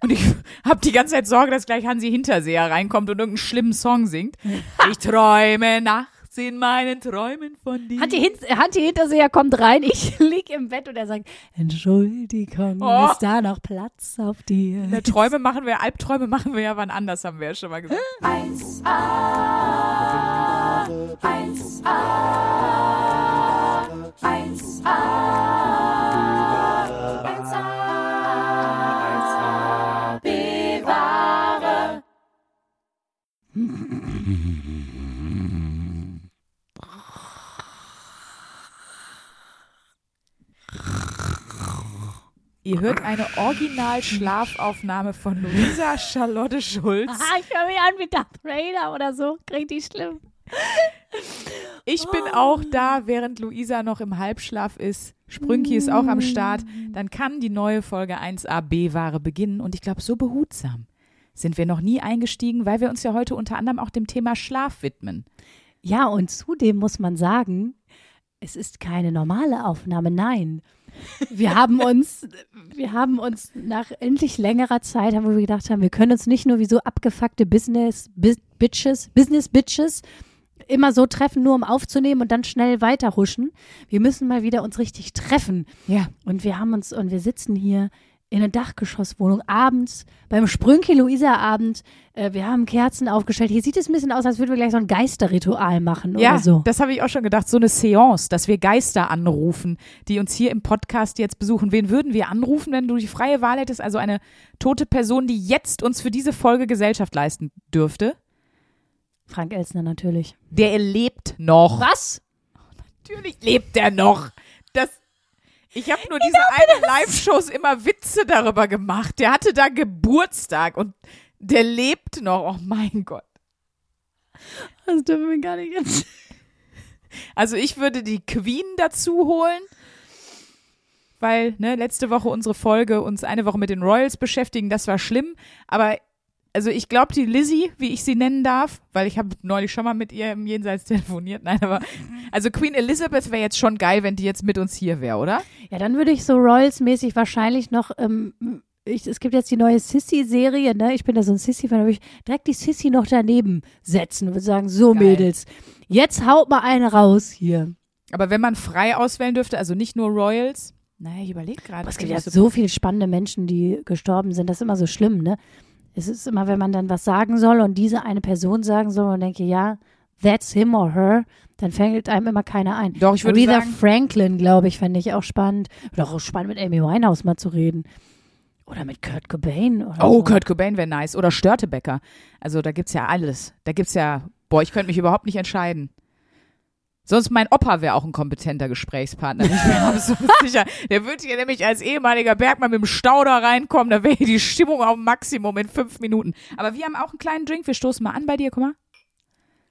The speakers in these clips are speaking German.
Und ich habe die ganze Zeit Sorge, dass gleich Hansi Hinterseher reinkommt und irgendeinen schlimmen Song singt. Ich träume nachts in meinen Träumen von dir. Hanti, Hin Hanti Hinterseher kommt rein, ich lieg im Bett und er sagt, Entschuldigung, Oh. ist da noch Platz auf dir? Ne, Träume machen wir, Albträume machen wir ja wann anders, haben wir ja schon mal gesagt. 1A, 1A, 1A, 1A, Ihr hört eine Original-Schlafaufnahme von Luisa Charlotte Schulz. Ah, ich höre mich an wie Darth Vader oder so, richtig schlimm. Ich bin auch da, während Luisa noch im Halbschlaf ist. Sprünki ist auch am Start. Dann kann die neue Folge 1a B-Ware beginnen. Und ich glaube, so behutsam sind wir noch nie eingestiegen, weil wir uns ja heute unter anderem auch dem Thema Schlaf widmen. Ja, und zudem muss man sagen, es ist keine normale Aufnahme, nein. Wir haben uns, wir haben uns nach endlich längerer Zeit, haben wir gedacht haben, wir können uns nicht nur wie so abgefuckte Business Bis- Bitches, Business Bitches immer so treffen, nur um aufzunehmen und dann schnell weiterhuschen. Wir müssen mal wieder uns richtig treffen. Ja. Und wir haben uns, und wir sitzen hier in einer Dachgeschosswohnung abends beim Sprünki-Luisa-Abend. Äh, wir haben Kerzen aufgestellt. Hier sieht es ein bisschen aus, als würden wir gleich so ein Geisterritual machen Ja, oder so. das habe ich auch schon gedacht. So eine Seance, dass wir Geister anrufen, die uns hier im Podcast jetzt besuchen. Wen würden wir anrufen, wenn du die freie Wahl hättest? Also eine tote Person, die jetzt uns für diese Folge Gesellschaft leisten dürfte. Frank Elsner natürlich. Der lebt noch. Was? Natürlich lebt er noch. Das, ich habe nur diese eine Live-Shows immer Witze darüber gemacht. Der hatte da Geburtstag und der lebt noch. Oh mein Gott. Das dürfen wir gar nicht jetzt. Also ich würde die Queen dazu holen, weil ne, letzte Woche unsere Folge uns eine Woche mit den Royals beschäftigen, das war schlimm. Aber also ich glaube die Lizzie, wie ich sie nennen darf, weil ich habe neulich schon mal mit ihr im Jenseits telefoniert. Nein, aber also Queen Elizabeth wäre jetzt schon geil, wenn die jetzt mit uns hier wäre, oder? Ja, dann würde ich so Royals-mäßig wahrscheinlich noch, ähm, ich, es gibt jetzt die neue Sissy-Serie, ne? Ich bin da so ein Sissy-Fan, da würde ich direkt die Sissy noch daneben setzen und würde sagen, so Geil. Mädels, jetzt haut mal eine raus hier. Aber wenn man frei auswählen dürfte, also nicht nur Royals. Naja, ich überlege gerade. Es gibt ja so viele spannende Menschen, die gestorben sind. Das ist immer so schlimm, ne? Es ist immer, wenn man dann was sagen soll und diese eine Person sagen soll und denke, ja, that's him or her, dann fällt einem immer keiner ein. Doch, ich würde Aretha sagen- Franklin, glaube ich, fände ich auch spannend. Oder auch spannend, mit Amy Winehouse mal zu reden. Oder mit Kurt Cobain. Oh, so. Kurt Cobain wäre nice. Oder Störtebecker. Also da gibt's ja alles. Da gibt's ja, boah, ich könnte mich überhaupt nicht entscheiden. Sonst mein Opa wäre auch ein kompetenter Gesprächspartner. Ich bin absolut sicher. Der würde hier nämlich als ehemaliger Bergmann mit dem Stauder reinkommen. Da wäre die Stimmung auf Maximum in fünf Minuten. Aber wir haben auch einen kleinen Drink. Wir stoßen mal an bei dir. Guck mal.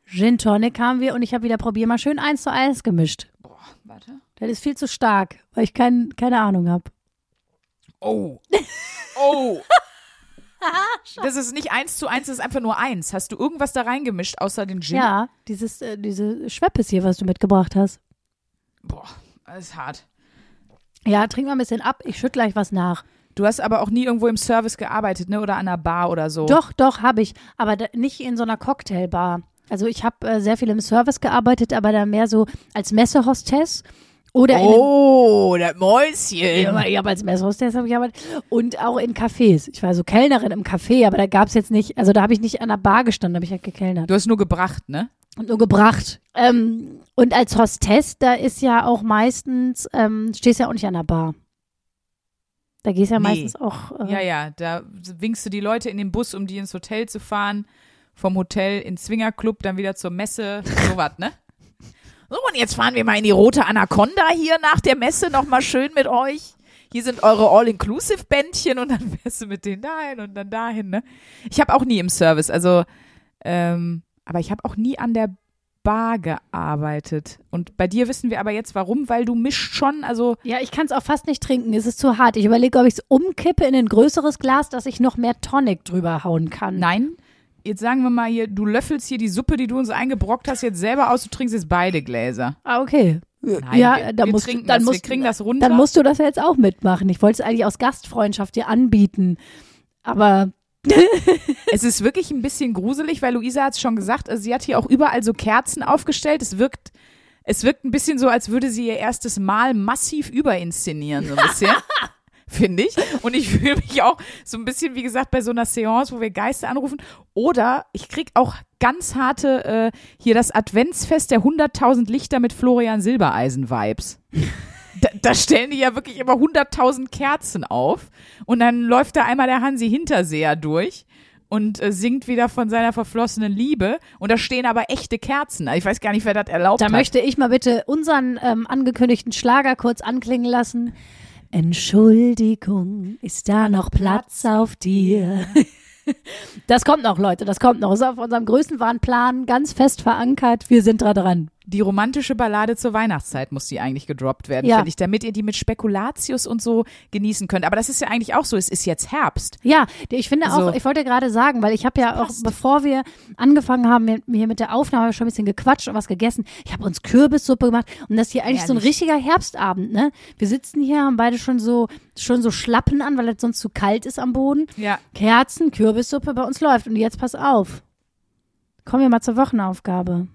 Gin Tonic haben wir und ich habe wieder probier mal schön eins zu eins gemischt. Warte. Das ist viel zu stark, weil ich kein, keine Ahnung habe. Oh. Oh. Das ist nicht eins zu eins, das ist einfach nur eins. Hast du irgendwas da reingemischt außer den Gin? Ja, dieses, äh, diese Schweppes hier, was du mitgebracht hast. Boah, das ist hart. Ja, trink mal ein bisschen ab. Ich schütt gleich was nach. Du hast aber auch nie irgendwo im Service gearbeitet, ne? Oder an einer Bar oder so. Doch, doch, habe ich. Aber nicht in so einer Cocktailbar. Also ich habe äh, sehr viel im Service gearbeitet, aber da mehr so als Messehostess oder Oh, das in Mäuschen. ja, ich habe als Messehostess habe ich gearbeitet und auch in Cafés. Ich war so Kellnerin im Café, aber da gab es jetzt nicht, also da habe ich nicht an der Bar gestanden, habe ich halt gekellnert Du hast nur gebracht, ne? und nur gebracht. Ähm, und als Hostess, da ist ja auch meistens, ähm, stehst ja auch nicht an der Bar. Da gehst ja Nee. meistens auch. Äh, Ja, ja, da winkst du die Leute in den Bus, um die ins Hotel zu fahren. Vom Hotel ins Swingerclub, dann wieder zur Messe, sowas, ne? So, und jetzt fahren wir mal in die rote Anaconda hier nach der Messe nochmal schön mit euch. Hier sind eure All-Inclusive-Bändchen und dann fährst du mit denen dahin und dann dahin, ne? Ich habe auch nie im Service, also, ähm, aber ich habe auch nie an der Bar gearbeitet. Und bei dir wissen wir aber jetzt warum, weil du mischt schon, also Ja, ich kann es auch fast nicht trinken. Es ist zu hart. Ich überlege, ob ich es umkippe in ein größeres Glas, dass ich noch mehr Tonic drüber hauen kann. Nein, jetzt sagen wir mal hier, du löffelst hier die Suppe, die du uns eingebrockt hast, jetzt selber aus, du trinkst jetzt beide Gläser. Ah, okay. Nein, ja, wir, dann wir musst, trinken dann das, musst, wir kriegen das runter. Dann musst du das ja jetzt auch mitmachen. Ich wollte es eigentlich aus Gastfreundschaft dir anbieten. Aber Es ist wirklich ein bisschen gruselig, weil Luisa hat es schon gesagt, also sie hat hier auch überall so Kerzen aufgestellt. Es wirkt, es wirkt ein bisschen so, als würde sie ihr erstes Mal massiv überinszenieren, so ein bisschen. Finde ich. Und ich fühle mich auch so ein bisschen, wie gesagt, bei so einer Seance, wo wir Geister anrufen. Oder ich krieg auch ganz harte, äh, hier das Adventsfest der 100.000 Lichter mit Florian Silbereisen-Vibes. Da, da stellen die ja wirklich immer 100.000 Kerzen auf. Und dann läuft da einmal der Hansi Hinterseher durch und äh, singt wieder von seiner verflossenen Liebe. Und da stehen aber echte Kerzen. Ich weiß gar nicht, wer das erlaubt da hat. möchte ich mal bitte unseren ähm, angekündigten Schlager kurz anklingen lassen. Entschuldigung, ist da noch Platz auf dir? Das kommt noch, Leute, das kommt noch. Ist auf unserem Größenwahnplan ganz fest verankert. Wir sind da dran. Die romantische Ballade zur Weihnachtszeit muss die eigentlich gedroppt werden, Ja. finde ich, damit ihr die mit Spekulatius und so genießen könnt. Aber das ist ja eigentlich auch so. Es ist jetzt Herbst. Ja, ich finde auch, So. ich wollte gerade sagen, weil ich habe ja auch, bevor wir angefangen haben hier mit der Aufnahme, schon ein bisschen gequatscht und was gegessen. Ich habe uns Kürbissuppe gemacht und das ist hier eigentlich so ein richtiger Herbstabend, ne? Wir sitzen hier, haben beide schon so, schon so Schlappen an, weil es sonst zu kalt ist am Boden. Ja. Kerzen, Kürbissuppe bei uns läuft. Und jetzt pass auf. Kommen wir mal zur Wochenaufgabe.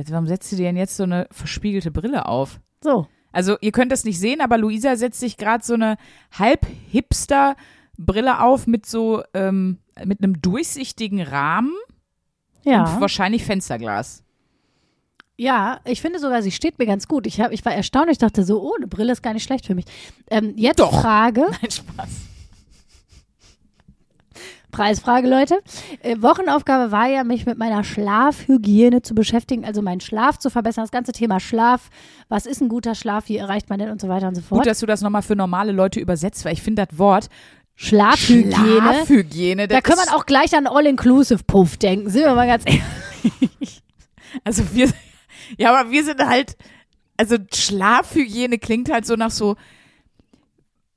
Jetzt, Warum setzt du dir denn jetzt so eine verspiegelte Brille auf? So. Also ihr könnt das nicht sehen, aber Luisa setzt sich gerade so eine halb-Hipster-Brille auf mit so ähm, mit einem durchsichtigen Rahmen und Ja. wahrscheinlich Fensterglas. Ja, ich finde sogar, sie steht mir ganz gut. Ich, hab, ich war erstaunt, ich dachte so, oh, eine Brille ist gar nicht schlecht für mich. Ähm, jetzt Doch. Frage. Nein, Spaß. Preisfrage, Leute. Äh, Wochenaufgabe war ja, mich mit meiner Schlafhygiene zu beschäftigen, also meinen Schlaf zu verbessern. Das ganze Thema Schlaf. Was ist ein guter Schlaf? Wie erreicht man den und so weiter und so fort. Gut, dass du das nochmal für normale Leute übersetzt, weil ich finde das Wort Schlafhygiene. Schlafhygiene, Da kann man auch gleich an All-Inclusive-Puff denken. Sind wir mal ganz ehrlich. Also wir, ja, aber wir sind halt, also Schlafhygiene klingt halt so nach so,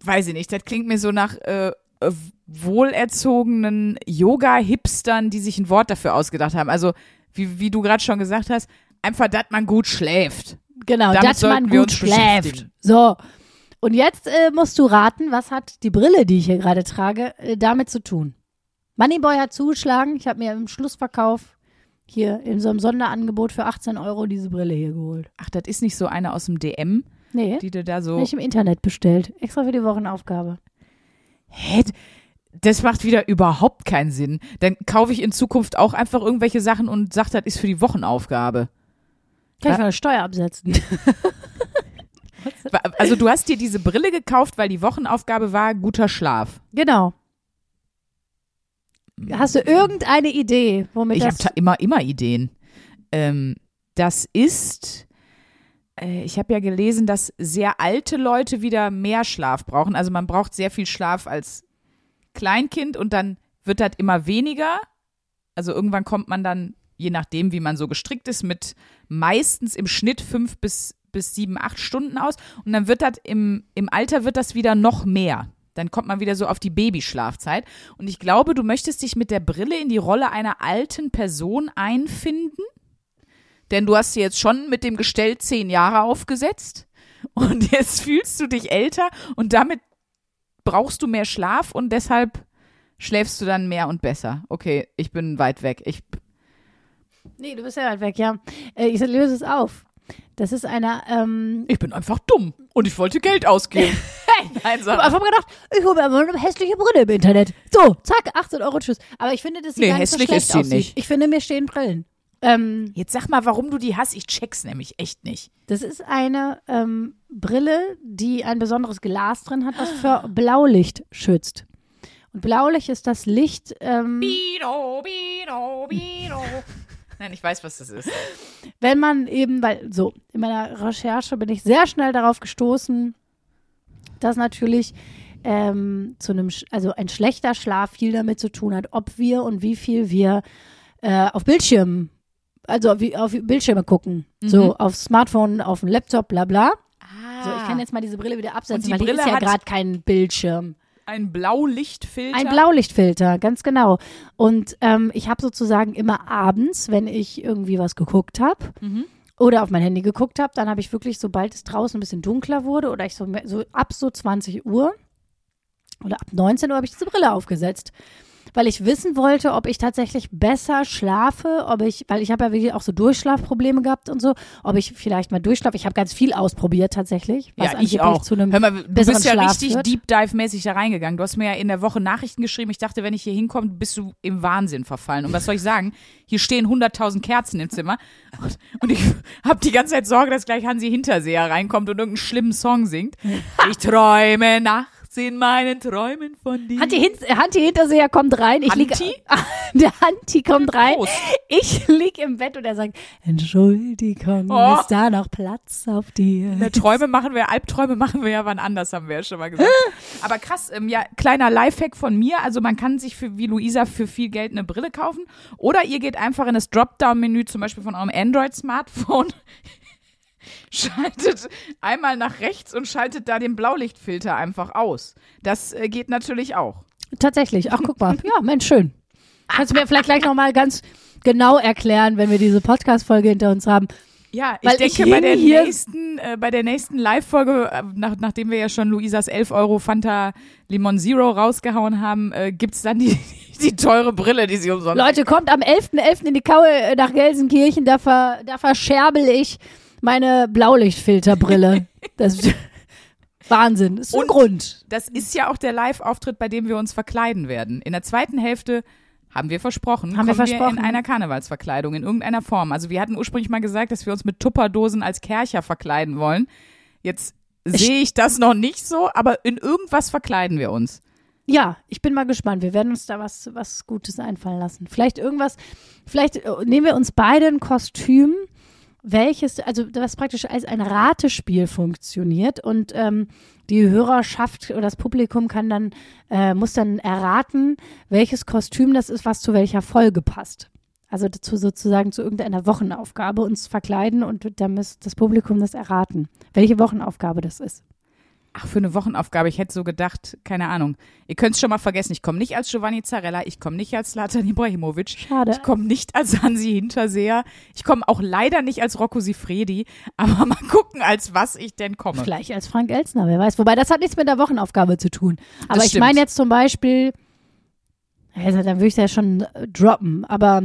weiß ich nicht, das klingt mir so nach äh, äh, wohlerzogenen Yoga-Hipstern, die sich ein Wort dafür ausgedacht haben. Also wie, wie du gerade schon gesagt hast, einfach, dass man gut schläft. Genau, dass man gut schläft. So. Und jetzt äh, musst du raten, was hat die Brille, die ich hier gerade trage, äh, damit zu tun? Moneyboy hat zugeschlagen. Ich habe mir im Schlussverkauf hier in so einem Sonderangebot für 18 Euro diese Brille hier geholt. Ach, das ist nicht so eine aus dem DM, Nee, die du da so. habe ich im Internet bestellt. Extra für die Wochenaufgabe. Hä? Das macht wieder überhaupt keinen Sinn. Dann kaufe ich in Zukunft auch einfach irgendwelche Sachen und sage, das ist für die Wochenaufgabe. Kann Ja. ich mal eine Steuer absetzen. Also du hast dir diese Brille gekauft, weil die Wochenaufgabe war guter Schlaf. genau. Hast du irgendeine Idee, womit Ich habe das... immer, immer Ideen. Ähm, das ist, äh, ich habe ja gelesen, dass sehr alte Leute wieder mehr Schlaf brauchen. Also man braucht sehr viel Schlaf als Kleinkind und dann wird das immer weniger. Also irgendwann kommt man dann, je nachdem, wie man so gestrickt ist, mit meistens im Schnitt fünf bis, bis sieben, acht Stunden aus. Und dann wird das im, im Alter wird das wieder noch mehr. Dann kommt man wieder so auf die Babyschlafzeit. Und ich glaube, du möchtest dich mit der Brille in die Rolle einer alten Person einfinden. Denn du hast sie jetzt schon mit dem Gestell zehn Jahre aufgesetzt. Und jetzt fühlst du dich älter und damit brauchst du mehr Schlaf und deshalb schläfst du dann mehr und besser. Okay, ich bin weit weg. Ich, Nee, du bist ja weit weg, ja. Äh, Ich löse es auf. Das ist eine, ähm, ich bin einfach dumm und ich wollte Geld ausgeben. Nein, Ich habe einfach gedacht, ich hole mir mal eine hässliche Brille im Internet. So, zack, 18 Euro, tschüss. Aber ich finde, dass sie Nee, gar nicht so hässlich schlecht ist sie aussieht. nicht. Ich finde, mir stehen Brillen. Ähm, Jetzt sag mal, warum du die hast. Ich check's nämlich echt nicht. das ist eine ähm, Brille, die ein besonderes Glas drin hat, was für Blaulicht schützt. Und Blaulicht ist das Licht, ähm, Bido, bido, bido. Nein, ich weiß, was das ist. wenn man eben, weil so, in meiner Recherche bin ich sehr schnell darauf gestoßen, dass natürlich ähm, zu einem, also ein schlechter Schlaf viel damit zu tun hat, ob wir und wie viel wir äh, auf Bildschirmen, also wie, auf Bildschirme gucken. Mhm. So auf Smartphone, auf dem Laptop, bla bla. Ah, So, ich kann jetzt mal diese Brille wieder absetzen, weil Brille ist ja gerade kein Bildschirm. ein Blaulichtfilter. Ein Blaulichtfilter, ganz genau. Und ähm, ich habe sozusagen immer abends, wenn ich irgendwie was geguckt habe Mhm. oder auf mein Handy geguckt habe, dann habe ich wirklich, sobald es draußen ein bisschen dunkler wurde oder ich so, so ab so 20 Uhr, oder ab 19 Uhr habe ich diese Brille aufgesetzt. Weil ich wissen wollte, ob ich tatsächlich besser schlafe, ob ich, weil ich habe ja wirklich auch so Durchschlafprobleme gehabt und so, ob ich vielleicht mal durchschlafe. Ich habe ganz viel ausprobiert tatsächlich, was ja, ich auch. zu einem Hör mal, du bist ja Schlaf richtig führt. Deep Dive-mäßig da reingegangen. Du hast mir ja in der Woche Nachrichten geschrieben. Ich dachte, wenn ich hier hinkomme, bist du im Wahnsinn verfallen. Und was soll ich sagen? Hier stehen 100.000 Kerzen im Zimmer. Und, und ich habe die ganze Zeit Sorge, dass gleich Hansi Hinterseher reinkommt und irgendeinen schlimmen Song singt. Ich träume nachts in meinen Träumen von dir. Hanti, Hin Hanti Hinterseher kommt rein. Ich lieg, Hanti? der Hanti kommt rein. Prost. Ich lieg im Bett und er sagt, Entschuldigung, Oh. ist da noch Platz auf dir? Ja, Träume machen wir, Albträume machen wir ja wann anders, haben wir ja schon mal gesagt. Aber krass, ähm, ja, kleiner Lifehack von mir. Also man kann sich für, wie Luisa, für viel Geld eine Brille kaufen. Oder ihr geht einfach in das Dropdown-Menü, zum Beispiel von eurem Android-Smartphone. Schaltet einmal nach rechts und schaltet da den Blaulichtfilter einfach aus. Das äh, geht natürlich auch. Tatsächlich. Ach, guck mal. Ja, Mensch, schön. Kannst du mir vielleicht gleich nochmal ganz genau erklären, wenn wir diese Podcast-Folge hinter uns haben? Ja, ich Weil denke, ich bei der nächsten, äh, bei der nächsten Live-Folge, äh, nach, nachdem wir ja schon Luisas 11 Euro Fanta Limon Zero rausgehauen haben, äh, gibt's dann die, die teure Brille, die sie umsonst Leute, kommt am 11.11. in die Kaue äh, nach Gelsenkirchen, da, ver, da verscherbel ich meine Blaulichtfilterbrille. Das ist Wahnsinn. Das ist ein Und- Grund. Das ist ja auch der Live-Auftritt, bei dem wir uns verkleiden werden. In der zweiten Hälfte haben wir versprochen, Haben wir versprochen. in einer Karnevalsverkleidung, in irgendeiner Form. Also wir hatten ursprünglich mal gesagt, dass wir uns mit Tupperdosen als Kercher verkleiden wollen. Jetzt sehe ich das noch nicht so, aber in irgendwas verkleiden wir uns. Ja, ich bin mal gespannt. Wir werden uns da was, was Gutes einfallen lassen. Vielleicht irgendwas, vielleicht äh, nehmen wir uns beide ein Kostüm, welches, also was praktisch als ein Ratespiel funktioniert und ähm, die Hörerschaft oder das Publikum kann dann, äh, muss dann erraten, welches Kostüm das ist, was zu welcher Folge passt. Also dazu sozusagen zu irgendeiner Wochenaufgabe uns verkleiden und dann muss das Publikum das erraten, welche Wochenaufgabe das ist. Ach, für eine Wochenaufgabe, ich hätte so gedacht, keine Ahnung. Ihr könnt es schon mal vergessen, ich komme nicht als Giovanni Zarella, ich komme nicht als Latan Ibrahimovic, Schade. ich komme nicht als Hansi Hinterseher, ich komme auch leider nicht als Rocco Sifredi, aber mal gucken, als was ich denn komme. Vielleicht als Frank Elsner, wer weiß. Wobei, das hat nichts mit der Wochenaufgabe zu tun. Aber ich meine jetzt zum Beispiel, also dann würde ich es ja schon droppen, aber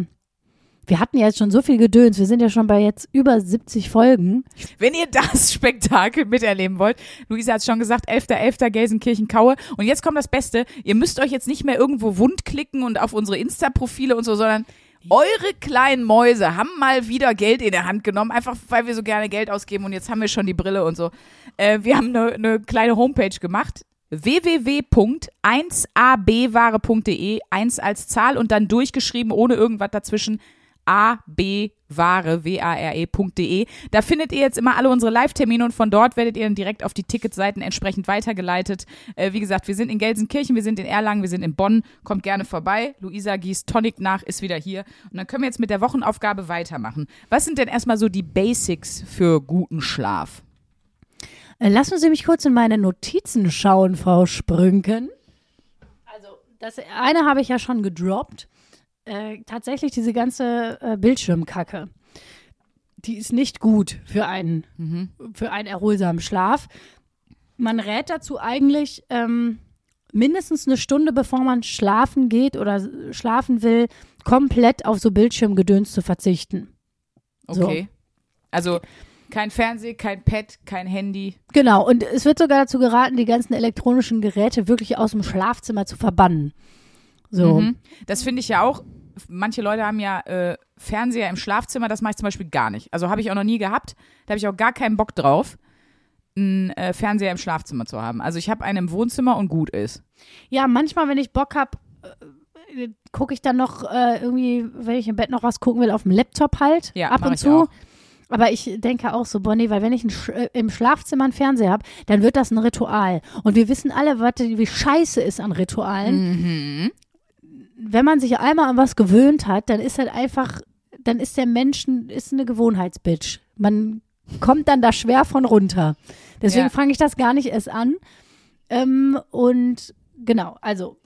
wir hatten ja jetzt schon so viel Gedöns. Wir sind ja schon bei jetzt über 70 Folgen. Wenn ihr das Spektakel miterleben wollt, Luisa hat schon gesagt, 11.11. Gelsenkirchen-Kaue. Und jetzt kommt das Beste, ihr müsst euch jetzt nicht mehr irgendwo wund klicken und auf unsere Insta-Profile und so, sondern eure kleinen Mäuse haben mal wieder Geld in der Hand genommen, einfach weil wir so gerne Geld ausgeben und jetzt haben wir schon die Brille und so. Äh, wir haben eine ne kleine Homepage gemacht www.1abware.de, 1 als Zahl und dann durchgeschrieben, ohne irgendwas dazwischen, abware, W-A-R-E.de. Da findet ihr jetzt immer alle unsere Live-Termine und von dort werdet ihr dann direkt auf die Ticketseiten entsprechend weitergeleitet. Äh, wie gesagt, wir sind in Gelsenkirchen, wir sind in Erlangen, wir sind in Bonn. Kommt gerne vorbei. Luisa gießt Tonic nach, ist wieder hier. Und dann können wir jetzt mit der Wochenaufgabe weitermachen. Was sind denn erstmal so die Basics für guten Schlaf? Äh, Lassen Sie mich kurz in meine Notizen schauen, Frau Sprünken. Also, das eine habe ich ja schon gedroppt. Äh, tatsächlich diese ganze äh, Bildschirmkacke. Die ist nicht gut für einen, für einen erholsamen Schlaf. Man rät dazu eigentlich, ähm, mindestens eine Stunde bevor man schlafen geht oder schlafen will, komplett auf so Bildschirmgedöns zu verzichten. So. Okay. Also kein Fernseh, kein Pad, kein Handy. Genau, und es wird sogar dazu geraten, die ganzen elektronischen Geräte wirklich aus dem Schlafzimmer zu verbannen. So. Mhm. Das finde ich ja auch. Manche Leute haben ja äh, Fernseher im Schlafzimmer, das mache ich zum Beispiel gar nicht. Also habe ich auch noch nie gehabt. Da habe ich auch gar keinen Bock drauf, einen äh, Fernseher im Schlafzimmer zu haben. Also ich habe einen im Wohnzimmer und gut ist. Ja, manchmal, wenn ich Bock habe, äh, gucke ich dann noch äh, irgendwie, wenn ich im Bett noch was gucken will, auf dem Laptop halt Ja, ab und zu. auch. Aber ich denke auch so, Bonnie, weil wenn ich Sch äh, im Schlafzimmer einen Fernseher habe, dann wird das ein Ritual. Und wir wissen alle, wie scheiße ist an Ritualen. Mhm. Wenn man sich einmal an was gewöhnt hat, dann ist halt einfach, dann ist der Mensch ein- ist eine Gewohnheitsbitch. Man kommt dann da schwer von runter. Deswegen Ja. fange ich das gar nicht erst an. Ähm, und genau, also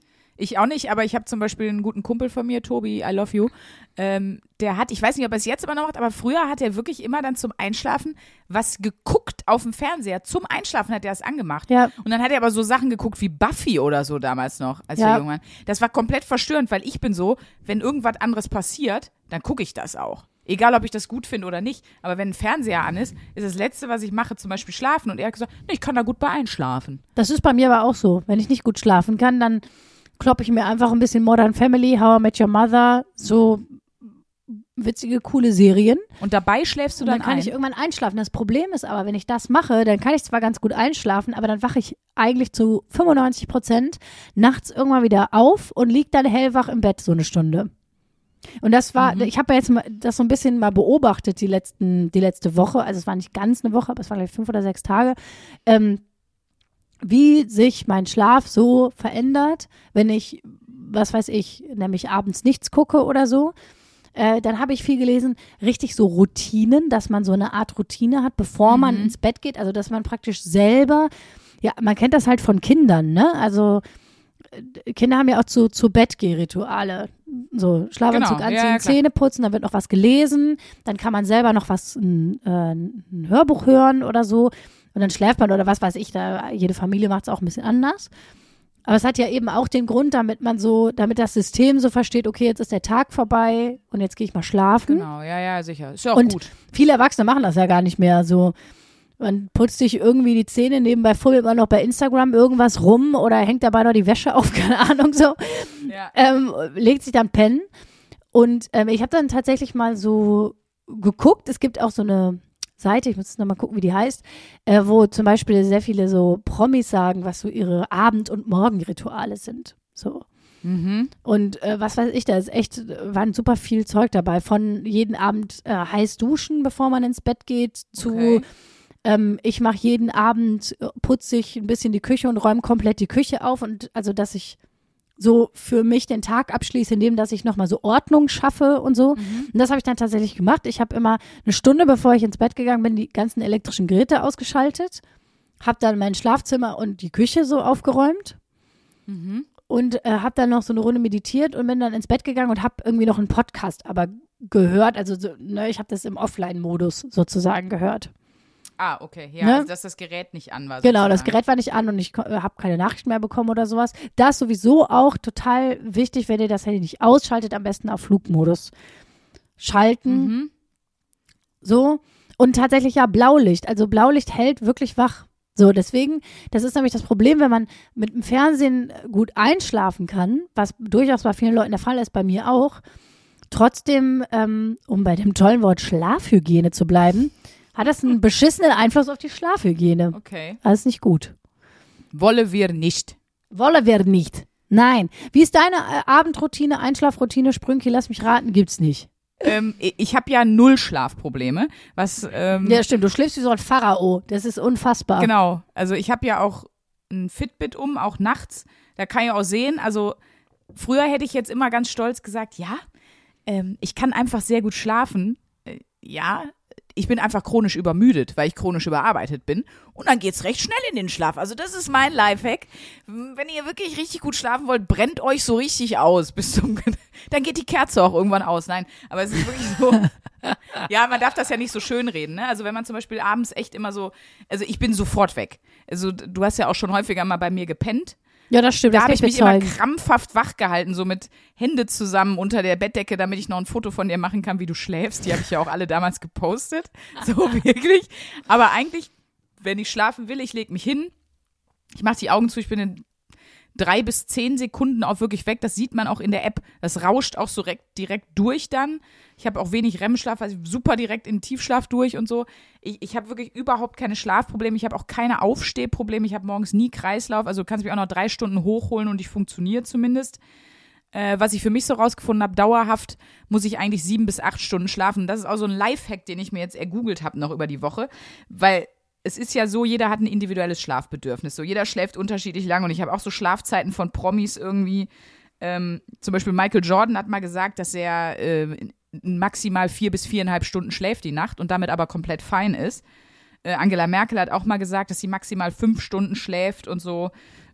Ich auch nicht, aber ich habe zum Beispiel einen guten Kumpel von mir, Tobi, I love you. Ähm, der hat, ich weiß nicht, ob er es jetzt immer noch macht, aber früher hat er wirklich immer dann zum Einschlafen was geguckt auf dem Fernseher. Zum Einschlafen hat er es angemacht. Ja. Und dann hat er aber so Sachen geguckt wie Buffy oder so damals noch, als Ja. wir jung waren. Das war komplett verstörend, weil ich bin so, wenn irgendwas anderes passiert, dann gucke ich das auch. Egal, ob ich das gut finde oder nicht. Aber wenn ein Fernseher an ist, ist das Letzte, was ich mache, zum Beispiel schlafen. Und er hat gesagt, nee, ich kann da gut bei einschlafen. Das ist bei mir aber auch so. Wenn ich nicht gut schlafen kann, dann kloppe ich mir einfach ein bisschen Modern Family, How I Met Your Mother, so witzige, coole Serien. Und dabei schläfst du Und dann, dann kann ein. ich irgendwann einschlafen. Das Problem ist aber, wenn ich das mache, dann kann ich zwar ganz gut einschlafen, aber dann wache ich eigentlich zu 95 Prozent nachts irgendwann wieder auf und liege dann hellwach im Bett so eine Stunde. Und das war, ich habe ja jetzt mal das so ein bisschen mal beobachtet die letzten, die letzte Woche. Also es war nicht ganz eine Woche, aber es war gleich fünf oder sechs Tage. Ähm, wie sich mein Schlaf so verändert, wenn ich, was weiß ich, nämlich abends nichts gucke oder so. Äh, dann habe ich viel gelesen, richtig so Routinen, dass man so eine Art Routine hat, bevor man ins Bett geht. Also, dass man praktisch selber, ja, man kennt das halt von Kindern, ne? Also, äh, Kinder haben ja auch zu, zu Bettgehrituale. So, Schlafanzug Genau, anziehen, ja. Zähne putzen, dann wird noch was gelesen, dann kann man selber noch was, ein, äh, ein Hörbuch hören oder so. Und dann schläft man oder was weiß ich, da jede Familie macht es auch ein bisschen anders. Aber es hat ja eben auch den Grund, damit man so, damit das System so versteht, okay, jetzt ist der Tag vorbei und jetzt gehe ich mal schlafen. Genau, ja, ja, sicher. Ist ja auch Und gut. viele Erwachsene machen das ja gar nicht mehr so. Man putzt sich irgendwie die Zähne, nebenbei fummelt man noch bei Instagram irgendwas rum oder hängt dabei noch die Wäsche auf, keine Ahnung so. Ja. Ähm, legt sich dann pennen. Und ähm, ich habe dann tatsächlich mal so geguckt. Es gibt auch so eine Seite, ich muss jetzt nochmal gucken, wie die heißt, äh, wo zum Beispiel sehr viele so Promis sagen, was so ihre Abend- und Morgenrituale sind. So. Mhm. Und äh, was weiß ich, da ist echt, äh, war super viel Zeug dabei. Von jeden Abend äh, heiß duschen, bevor man ins Bett geht, zu Okay. ähm, ich mache jeden Abend, äh, putze ich ein bisschen die Küche und räume komplett die Küche auf. Und also, dass ich so für mich den Tag abschließe, indem dass ich nochmal so Ordnung schaffe und so. Und das habe ich dann tatsächlich gemacht. Ich habe immer eine Stunde, bevor ich ins Bett gegangen bin, die ganzen elektrischen Geräte ausgeschaltet, habe dann mein Schlafzimmer und die Küche so aufgeräumt Mhm. und äh, habe dann noch so eine Runde meditiert und bin dann ins Bett gegangen und habe irgendwie noch einen Podcast aber gehört. Also so, ne, ich habe das im Offline-Modus sozusagen gehört. Ah, okay. Ja, Ne? also, dass das Gerät nicht an war. Genau, das sozusagen. Gerät war nicht an und ich habe keine Nachrichten mehr bekommen oder sowas. Das ist sowieso auch total wichtig, wenn ihr das Handy nicht ausschaltet, am besten auf Flugmodus schalten. Mhm. So. Und tatsächlich ja Blaulicht. Also Blaulicht hält wirklich wach. So, deswegen, das ist nämlich das Problem, wenn man mit dem Fernsehen gut einschlafen kann, was durchaus bei vielen Leuten der Fall ist, bei mir auch. Trotzdem, ähm, um bei dem tollen Wort Schlafhygiene zu bleiben, hat das einen beschissenen Einfluss auf die Schlafhygiene. Okay. Ist nicht gut. Wolle wir nicht. Wolle wir nicht. Nein. Wie ist deine äh, Abendroutine, Einschlafroutine, Sprünki? Lass mich raten, gibt's nicht. ähm, ich ich habe ja null Schlafprobleme. Was, ähm, Ja, stimmt. Du schläfst wie so ein Pharao. Das ist unfassbar. Genau. Also ich habe ja auch ein Fitbit um, auch nachts. Da kann ich auch sehen. Also früher hätte ich jetzt immer ganz stolz gesagt, ja, ähm, ich kann einfach sehr gut schlafen. Äh, ja, ich bin einfach chronisch übermüdet, weil ich chronisch überarbeitet bin. Und dann geht's recht schnell in den Schlaf. Also das ist mein Lifehack. Wenn ihr wirklich richtig gut schlafen wollt, brennt euch so richtig aus bis zum, dann geht die Kerze auch irgendwann aus. Nein, aber es ist wirklich so. Ja, man darf das ja nicht so schön reden, ne? Also wenn man zum Beispiel abends echt immer so, also ich bin sofort weg. Also du hast ja auch schon häufiger mal bei mir gepennt. Ja, das stimmt. Da habe ich mich immer bezeugen. krampfhaft wach gehalten, so mit Hände zusammen unter der Bettdecke, damit ich noch ein Foto von dir machen kann, wie du schläfst. Die habe ich ja auch alle damals gepostet. So wirklich. Aber eigentlich, wenn ich schlafen will, ich lege mich hin, ich mache die Augen zu, ich bin in drei bis zehn Sekunden auch wirklich weg. Das sieht man auch in der App. Das rauscht auch so direkt, durch dann. Ich habe auch wenig REM-Schlaf, also super direkt in Tiefschlaf durch und so. Ich, ich habe wirklich überhaupt keine Schlafprobleme. Ich habe auch keine Aufstehprobleme. Ich habe morgens nie Kreislauf. Also du kannst mich auch noch drei Stunden hochholen und ich funktioniere zumindest. Äh, was ich für mich so rausgefunden habe, dauerhaft muss ich eigentlich sieben bis acht Stunden schlafen. Das ist auch so ein Lifehack, den ich mir jetzt ergoogelt habe noch über die Woche, weil es ist ja so, jeder hat ein individuelles Schlafbedürfnis. So jeder schläft unterschiedlich lang und ich habe auch so Schlafzeiten von Promis irgendwie. Ähm, zum Beispiel Michael Jordan hat mal gesagt, dass er äh, maximal vier bis viereinhalb Stunden schläft die Nacht und damit aber komplett fein ist. Äh, Angela Merkel hat auch mal gesagt, dass sie maximal fünf Stunden schläft und so.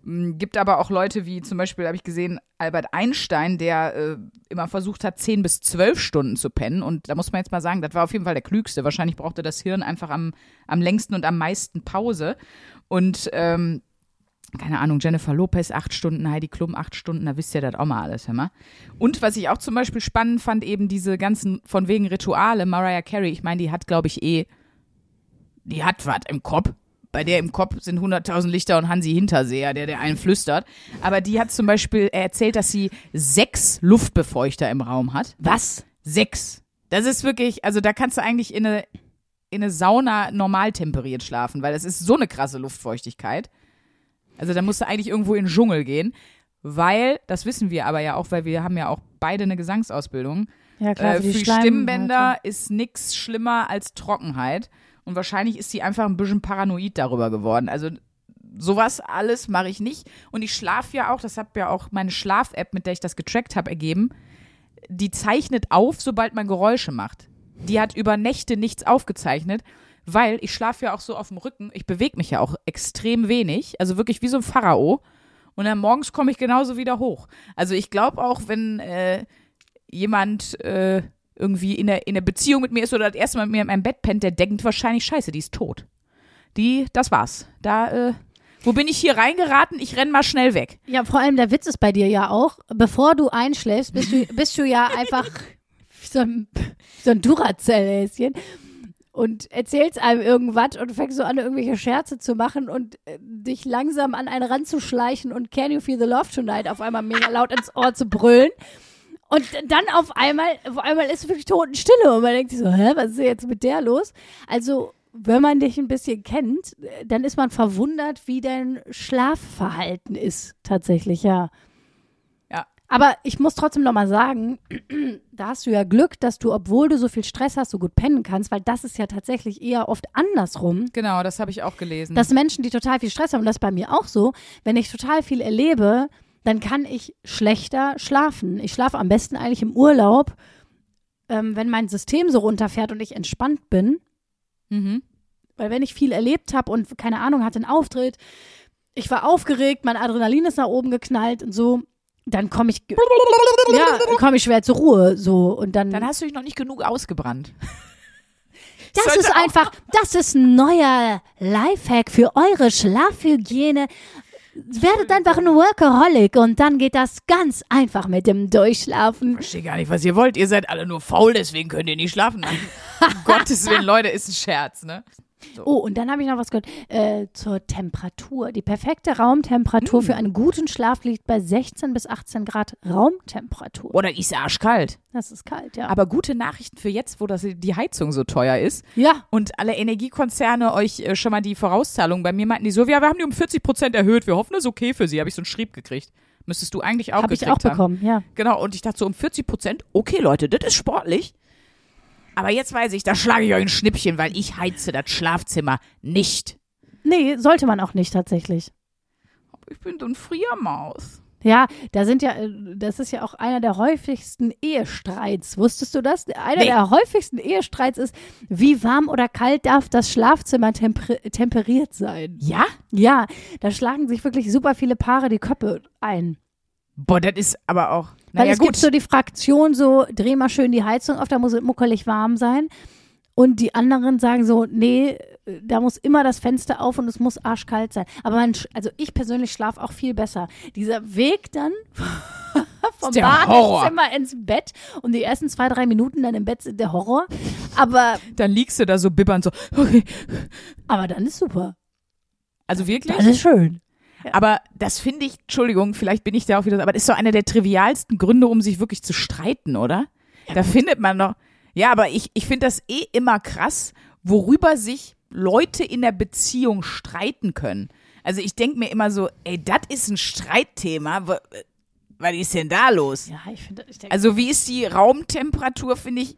M, Gibt aber auch Leute wie zum Beispiel, habe ich gesehen, Albert Einstein, der äh, immer versucht hat, 10 bis 12 Stunden zu pennen. Und da muss man jetzt mal sagen, das war auf jeden Fall der Klügste. Wahrscheinlich brauchte das Hirn einfach am, am längsten und am meisten Pause. Und ähm, keine Ahnung, Jennifer Lopez acht Stunden, Heidi Klum acht Stunden, da wisst ihr das auch mal alles, hör mal. Und was ich auch zum Beispiel spannend fand, eben diese ganzen von wegen Rituale, Mariah Carey, ich meine, die hat, glaube ich, eh, die hat was im Kopf. Bei der im Kopf sind 100.000 Lichter und Hansi Hinterseher, der der einen flüstert. Aber die hat zum Beispiel erzählt, dass sie sechs Luftbefeuchter im Raum hat. Was? Sechs. Das ist wirklich, also da kannst du eigentlich in eine, in eine Sauna normal temperiert schlafen, weil das ist so eine krasse Luftfeuchtigkeit. Also da musst du eigentlich irgendwo in den Dschungel gehen, weil, das wissen wir aber ja auch, weil wir haben ja auch beide eine Gesangsausbildung. Ja, klar, Äh, für für die Schleim- Stimmbänder ist nichts schlimmer als Trockenheit. Und wahrscheinlich ist sie einfach ein bisschen paranoid darüber geworden. Also sowas alles mache ich nicht. Und ich schlafe ja auch, das hat ja auch meine Schlaf-App, mit der ich das getrackt habe, ergeben. Die zeichnet auf, sobald man Geräusche macht. Die hat über Nächte nichts aufgezeichnet, weil ich schlafe ja auch so auf dem Rücken. Ich bewege mich ja auch extrem wenig, also wirklich wie so ein Pharao. Und dann morgens komme ich genauso wieder hoch. Also ich glaube auch, wenn äh, jemand äh, irgendwie in der, in der Beziehung mit mir ist oder das erste Mal mit mir in meinem Bett pennt, der denkt wahrscheinlich, scheiße, die ist tot. Die, das war's. Da, äh, wo bin ich hier reingeraten? Ich renn mal schnell weg. Ja, vor allem der Witz ist bei dir ja auch, bevor du einschläfst, bist du, bist du ja einfach so ein, so ein Duracell-Häschen und erzählst einem irgendwas und fängst so an, irgendwelche Scherze zu machen und äh, dich langsam an einen ranzuschleichen und Can You Feel the Love Tonight auf einmal mega laut ins Ohr zu brüllen. Und dann auf einmal, auf einmal ist wirklich Totenstille und man denkt sich so, hä, was ist jetzt mit der los? Also, wenn man dich ein bisschen kennt, dann ist man verwundert, wie dein Schlafverhalten ist, tatsächlich, ja. Ja. Aber ich muss trotzdem nochmal sagen, da hast du ja Glück, dass du, obwohl du so viel Stress hast, so gut pennen kannst, weil das ist ja tatsächlich eher oft andersrum. Genau, das habe ich auch gelesen. Dass Menschen, die total viel Stress haben, und das ist bei mir auch so, wenn ich total viel erlebe, dann kann ich schlechter schlafen. Ich schlafe am besten eigentlich im Urlaub, ähm, wenn mein System so runterfährt und ich entspannt bin. mhm. Weil wenn ich viel erlebt habe und keine Ahnung, hatte einen Auftritt, ich war aufgeregt, mein Adrenalin ist nach oben geknallt und so, dann komme ich, ja, komme ich schwer zur Ruhe, so und dann. Dann hast du dich noch nicht genug ausgebrannt. das sollte ist einfach, das ist ein neuer Lifehack für eure Schlafhygiene. Werdet einfach ein Workaholic und dann geht das ganz einfach mit dem Durchschlafen. Ich verstehe gar nicht, was ihr wollt. Ihr seid alle nur faul, deswegen könnt ihr nicht schlafen. um Gottes Willen, Leute, ist ein Scherz, ne? Oh, und dann habe ich noch was gehört äh, zur Temperatur. Die perfekte Raumtemperatur für einen guten Schlaf liegt bei 16 bis 18 Grad Raumtemperatur. Oder ist arschkalt. Das ist kalt, ja. Aber gute Nachrichten für jetzt, wo das, die Heizung so teuer ist ja, und alle Energiekonzerne euch äh, schon mal die Vorauszahlungen bei mir meinten, die so, ja, wir haben die um 40 Prozent erhöht, wir hoffen, das ist okay für sie. Habe ich so einen Schrieb gekriegt. Müsstest du eigentlich auch habe ich auch haben. bekommen, ja. Genau, und ich dachte so um 40 Prozent, okay Leute, das ist sportlich. Aber jetzt weiß ich, da schlage ich euch ein Schnippchen, weil ich heize das Schlafzimmer nicht. Nee, sollte man auch nicht tatsächlich. Ich bin so ein Friermaus. Ja, da sind ja, äh, das ist ja auch einer der häufigsten Ehestreits. Wusstest du das? Einer Nee. der häufigsten Ehestreits ist, wie warm oder kalt darf das Schlafzimmer temper temperiert sein? Ja? Ja, da schlagen sich wirklich super viele Paare die Köpfe ein. Boah, das ist aber auch. Weil Naja, es gut. gibt so die Fraktion so, dreh mal schön die Heizung auf, da muss es muckelig warm sein. Und die anderen sagen so, nee, da muss immer das Fenster auf und es muss arschkalt sein. Aber man, also ich persönlich schlafe auch viel besser. Dieser Weg dann vom. Badezimmer ins Bett und die ersten zwei, drei Minuten dann im Bett sind der Horror. Aber, Dann liegst du da so bibbernd so, okay. aber dann ist super. Also wirklich? Das ist schön. Aber das finde ich, Entschuldigung, vielleicht bin ich da auch wieder, aber das ist so einer der trivialsten Gründe, um sich wirklich zu streiten, oder? da findet man doch. Ja, aber ich, ich finde das eh immer krass, worüber sich Leute in der Beziehung streiten können. Also ich denke mir immer so, ey, das ist ein Streitthema. wa- Was ist denn da los? Ja, ich finde, ich denke, Also wie ist die Raumtemperatur, finde ich.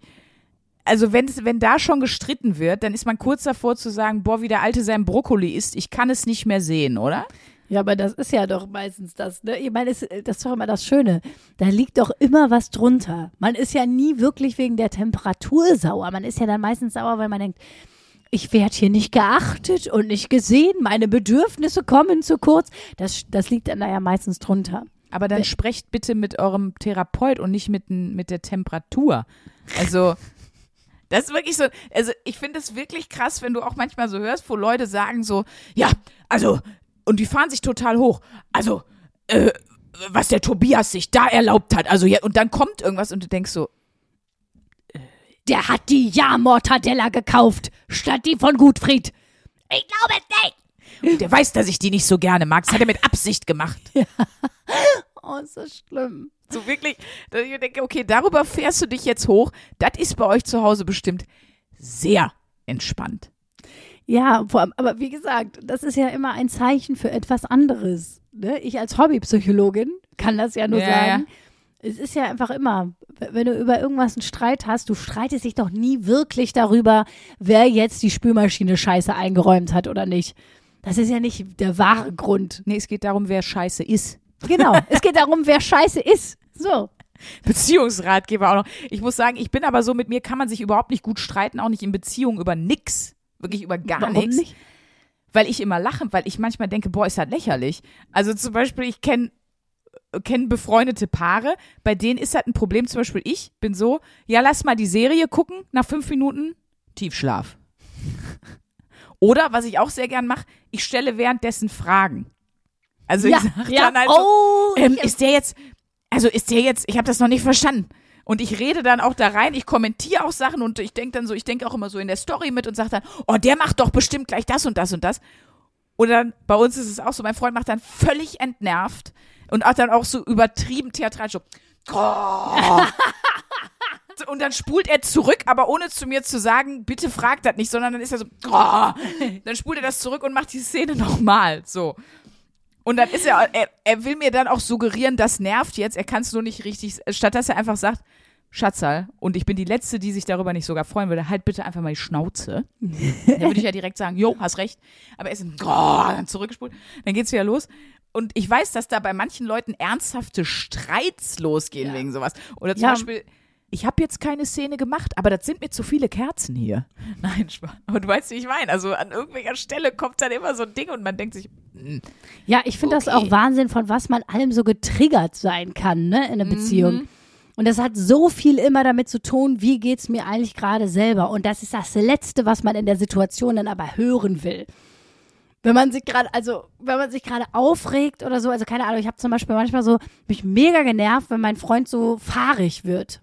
Also wenn, es- wenn da schon gestritten wird, dann ist man kurz davor zu sagen, boah, wie der Alte sein Brokkoli isst, ich kann es nicht mehr sehen, oder? Ja, aber das ist ja doch meistens das, ne? Ich meine, das ist doch immer das Schöne. Da liegt doch immer was drunter. Man ist ja nie wirklich wegen der Temperatur sauer. Man ist ja dann meistens sauer, weil man denkt, ich werde hier nicht geachtet und nicht gesehen, meine Bedürfnisse kommen zu kurz. Das, das liegt dann da ja meistens drunter. Aber dann sprecht bitte mit eurem Therapeut und nicht mit, mit der Temperatur. Also, das ist wirklich so, also ich finde es wirklich krass, wenn du auch manchmal so hörst, wo Leute sagen so, ja, also, und die fahren sich total hoch. Also, äh, was der Tobias sich da erlaubt hat. Also, ja, und dann kommt irgendwas und du denkst so, Der hat die Ja-Mortadella gekauft, statt die von Gutfried. Ich glaube es nicht. der weiß, dass ich die nicht so gerne mag. Das hat er mit Absicht gemacht. Oh, ist das schlimm. So wirklich, dass ich denke, okay, darüber fährst du dich jetzt hoch. Das ist bei euch zu Hause bestimmt sehr entspannt. Ja, vor allem, aber wie gesagt, das ist ja immer ein Zeichen für etwas anderes. Ne? Ich als Hobbypsychologin kann das ja nur Ja, sagen. Es ist ja einfach immer, wenn du über irgendwas einen Streit hast, du streitest dich doch nie wirklich darüber, wer jetzt die Spülmaschine scheiße eingeräumt hat oder nicht. Das ist ja nicht der wahre Grund. Nee, es geht darum, wer scheiße ist. Genau. es geht darum, wer scheiße ist. So. Beziehungsratgeber auch noch. Ich muss sagen, ich bin aber so, mit mir kann man sich überhaupt nicht gut streiten, auch nicht in Beziehungen über nix. Wirklich über gar Warum nichts. nicht? Weil ich immer lache, weil ich manchmal denke, boah, ist das lächerlich. Also zum Beispiel, ich kenne kenn befreundete Paare, bei denen ist das ein Problem. Zum Beispiel ich bin so, ja, lass mal die Serie gucken, nach fünf Minuten Tiefschlaf. Oder, was ich auch sehr gern mache, ich stelle währenddessen Fragen. Also Ja, ich sage ja. dann halt so, oh, ähm, ist der jetzt, also ist der jetzt, ich habe das noch nicht verstanden. Und ich rede dann auch da rein, ich kommentiere auch Sachen und ich denke dann so, ich denke auch immer so in der Story mit und sage dann, oh, der macht doch bestimmt gleich das und das und das. Und dann, bei uns ist es auch so, mein Freund macht dann völlig entnervt und auch dann auch so übertrieben theatralisch so, oh. Und dann spult er zurück, aber ohne zu mir zu sagen, bitte frag das nicht, sondern dann ist er so, oh. dann spult er das zurück und macht die Szene nochmal, so. Und dann ist er, er, er will mir dann auch suggerieren, das nervt jetzt, er kann es nur nicht richtig, statt dass er einfach sagt, Schatzal, und ich bin die Letzte, die sich darüber nicht sogar freuen würde, halt bitte einfach mal die Schnauze. dann würde ich ja direkt sagen, jo, hast recht. Aber er ist oh, dann zurückgespult, dann geht's wieder los. Und ich weiß, dass da bei manchen Leuten ernsthafte Streits losgehen wegen sowas. Oder zum Ja. Beispiel, ich habe jetzt keine Szene gemacht, aber das sind mir zu viele Kerzen hier. Nein, Spaß. Aber du weißt, wie ich meine. Also an irgendwelcher Stelle kommt dann immer so ein Ding und man denkt sich, Ja, ich finde das Okay. auch Wahnsinn, von was man allem so getriggert sein kann, ne, in einer Mhm. Beziehung. Und das hat so viel immer damit zu tun, wie geht's mir eigentlich gerade selber. Und das ist das Letzte, was man in der Situation dann aber hören will. Wenn man sich gerade, also wenn man sich gerade aufregt oder so, also keine Ahnung, ich habe zum Beispiel manchmal so mich mega genervt, wenn mein Freund so fahrig wird.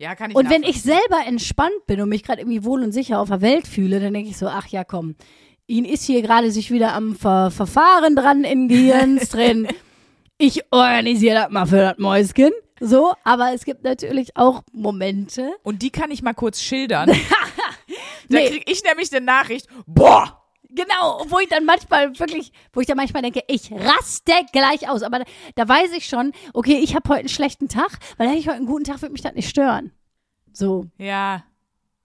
ja, kann ich Und wenn ich selber entspannt bin und mich gerade irgendwie wohl und sicher auf der Welt fühle, dann denke ich so, ach ja, komm, ihn ist hier gerade sich wieder am Ver Verfahren dran in Gehirns drin. Ich organisiere das mal für das Mäuschen. So, aber es gibt natürlich auch Momente. Und die kann ich mal kurz schildern. da Nee. krieg ich nämlich eine Nachricht, boah, Genau, wo ich dann manchmal wirklich, wo ich dann manchmal denke, ich raste gleich aus. Aber da, da weiß ich schon, okay, ich habe heute einen schlechten Tag, weil hätte ich heute einen guten Tag, würde mich das nicht stören. So. ja,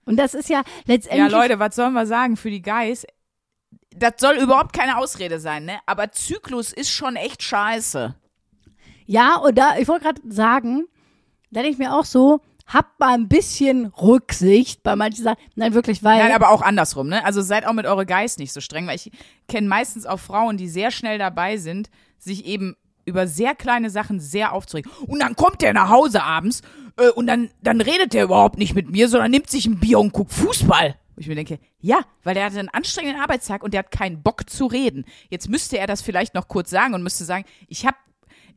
Und das ist ja ja letztendlich. Leute, was sollen wir sagen für die Guys? Das soll überhaupt keine Ausrede sein, ne? Aber Zyklus ist schon echt scheiße. Ja, und da, ich wollte gerade sagen, da denke ich mir auch so, habt mal ein bisschen Rücksicht bei manchen Sachen. Nein, wirklich, weil. Nein, aber auch andersrum, ne? Also seid auch mit eure Guys nicht so streng, weil ich kenne meistens auch Frauen, die sehr schnell dabei sind, sich eben über sehr kleine Sachen sehr aufzuregen. Und dann kommt der nach Hause abends äh, und dann, dann redet der überhaupt nicht mit mir, sondern nimmt sich ein Bier und guckt Fußball. Wo ich mir denke, ja, weil der hatte einen anstrengenden Arbeitstag und der hat keinen Bock zu reden. Jetzt müsste er das vielleicht noch kurz sagen und müsste sagen, ich hab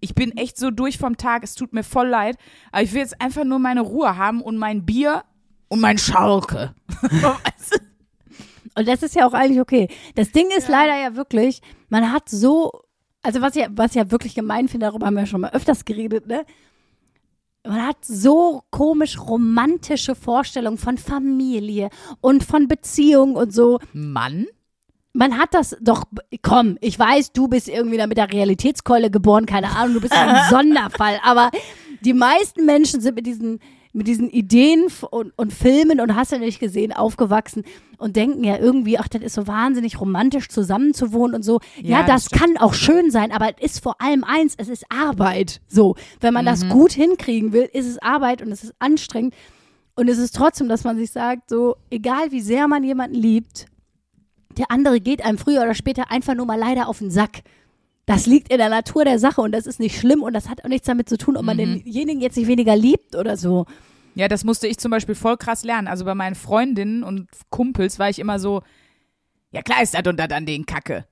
ich bin echt so durch vom Tag, es tut mir voll leid, aber ich will jetzt einfach nur meine Ruhe haben und mein Bier und mein Schalke. Weißt du? Und das ist ja auch eigentlich okay. Das Ding ist leider ja wirklich, man hat so, also was ja, was ja wirklich gemein finde, darüber haben wir schon mal öfters geredet, ne? Man hat so komisch romantische Vorstellungen von Familie und von Beziehung und so. Mann? Man hat das doch, komm, ich weiß, du bist irgendwie da mit der Realitätskeule geboren, keine Ahnung, du bist ein Sonderfall, aber die meisten Menschen sind mit diesen, mit diesen Ideen und, und Filmen und hast du nicht gesehen, aufgewachsen und denken ja irgendwie, ach, das ist so wahnsinnig romantisch zusammenzuwohnen und so. Ja, Ja, das, das kann auch schön sein, aber es ist vor allem eins, es ist Arbeit. So, wenn man das gut hinkriegen will, ist es Arbeit und es ist anstrengend. Und es ist trotzdem, dass man sich sagt, so, egal wie sehr man jemanden liebt, Der andere geht einem früher oder später einfach nur mal leider auf den Sack. Das liegt in der Natur der Sache und das ist nicht schlimm und das hat auch nichts damit zu tun, ob man denjenigen jetzt nicht weniger liebt oder so. Ja, das musste ich zum Beispiel voll krass lernen. Also bei meinen Freundinnen und Kumpels war ich immer so, ja klar ist das und das an denen Kacke.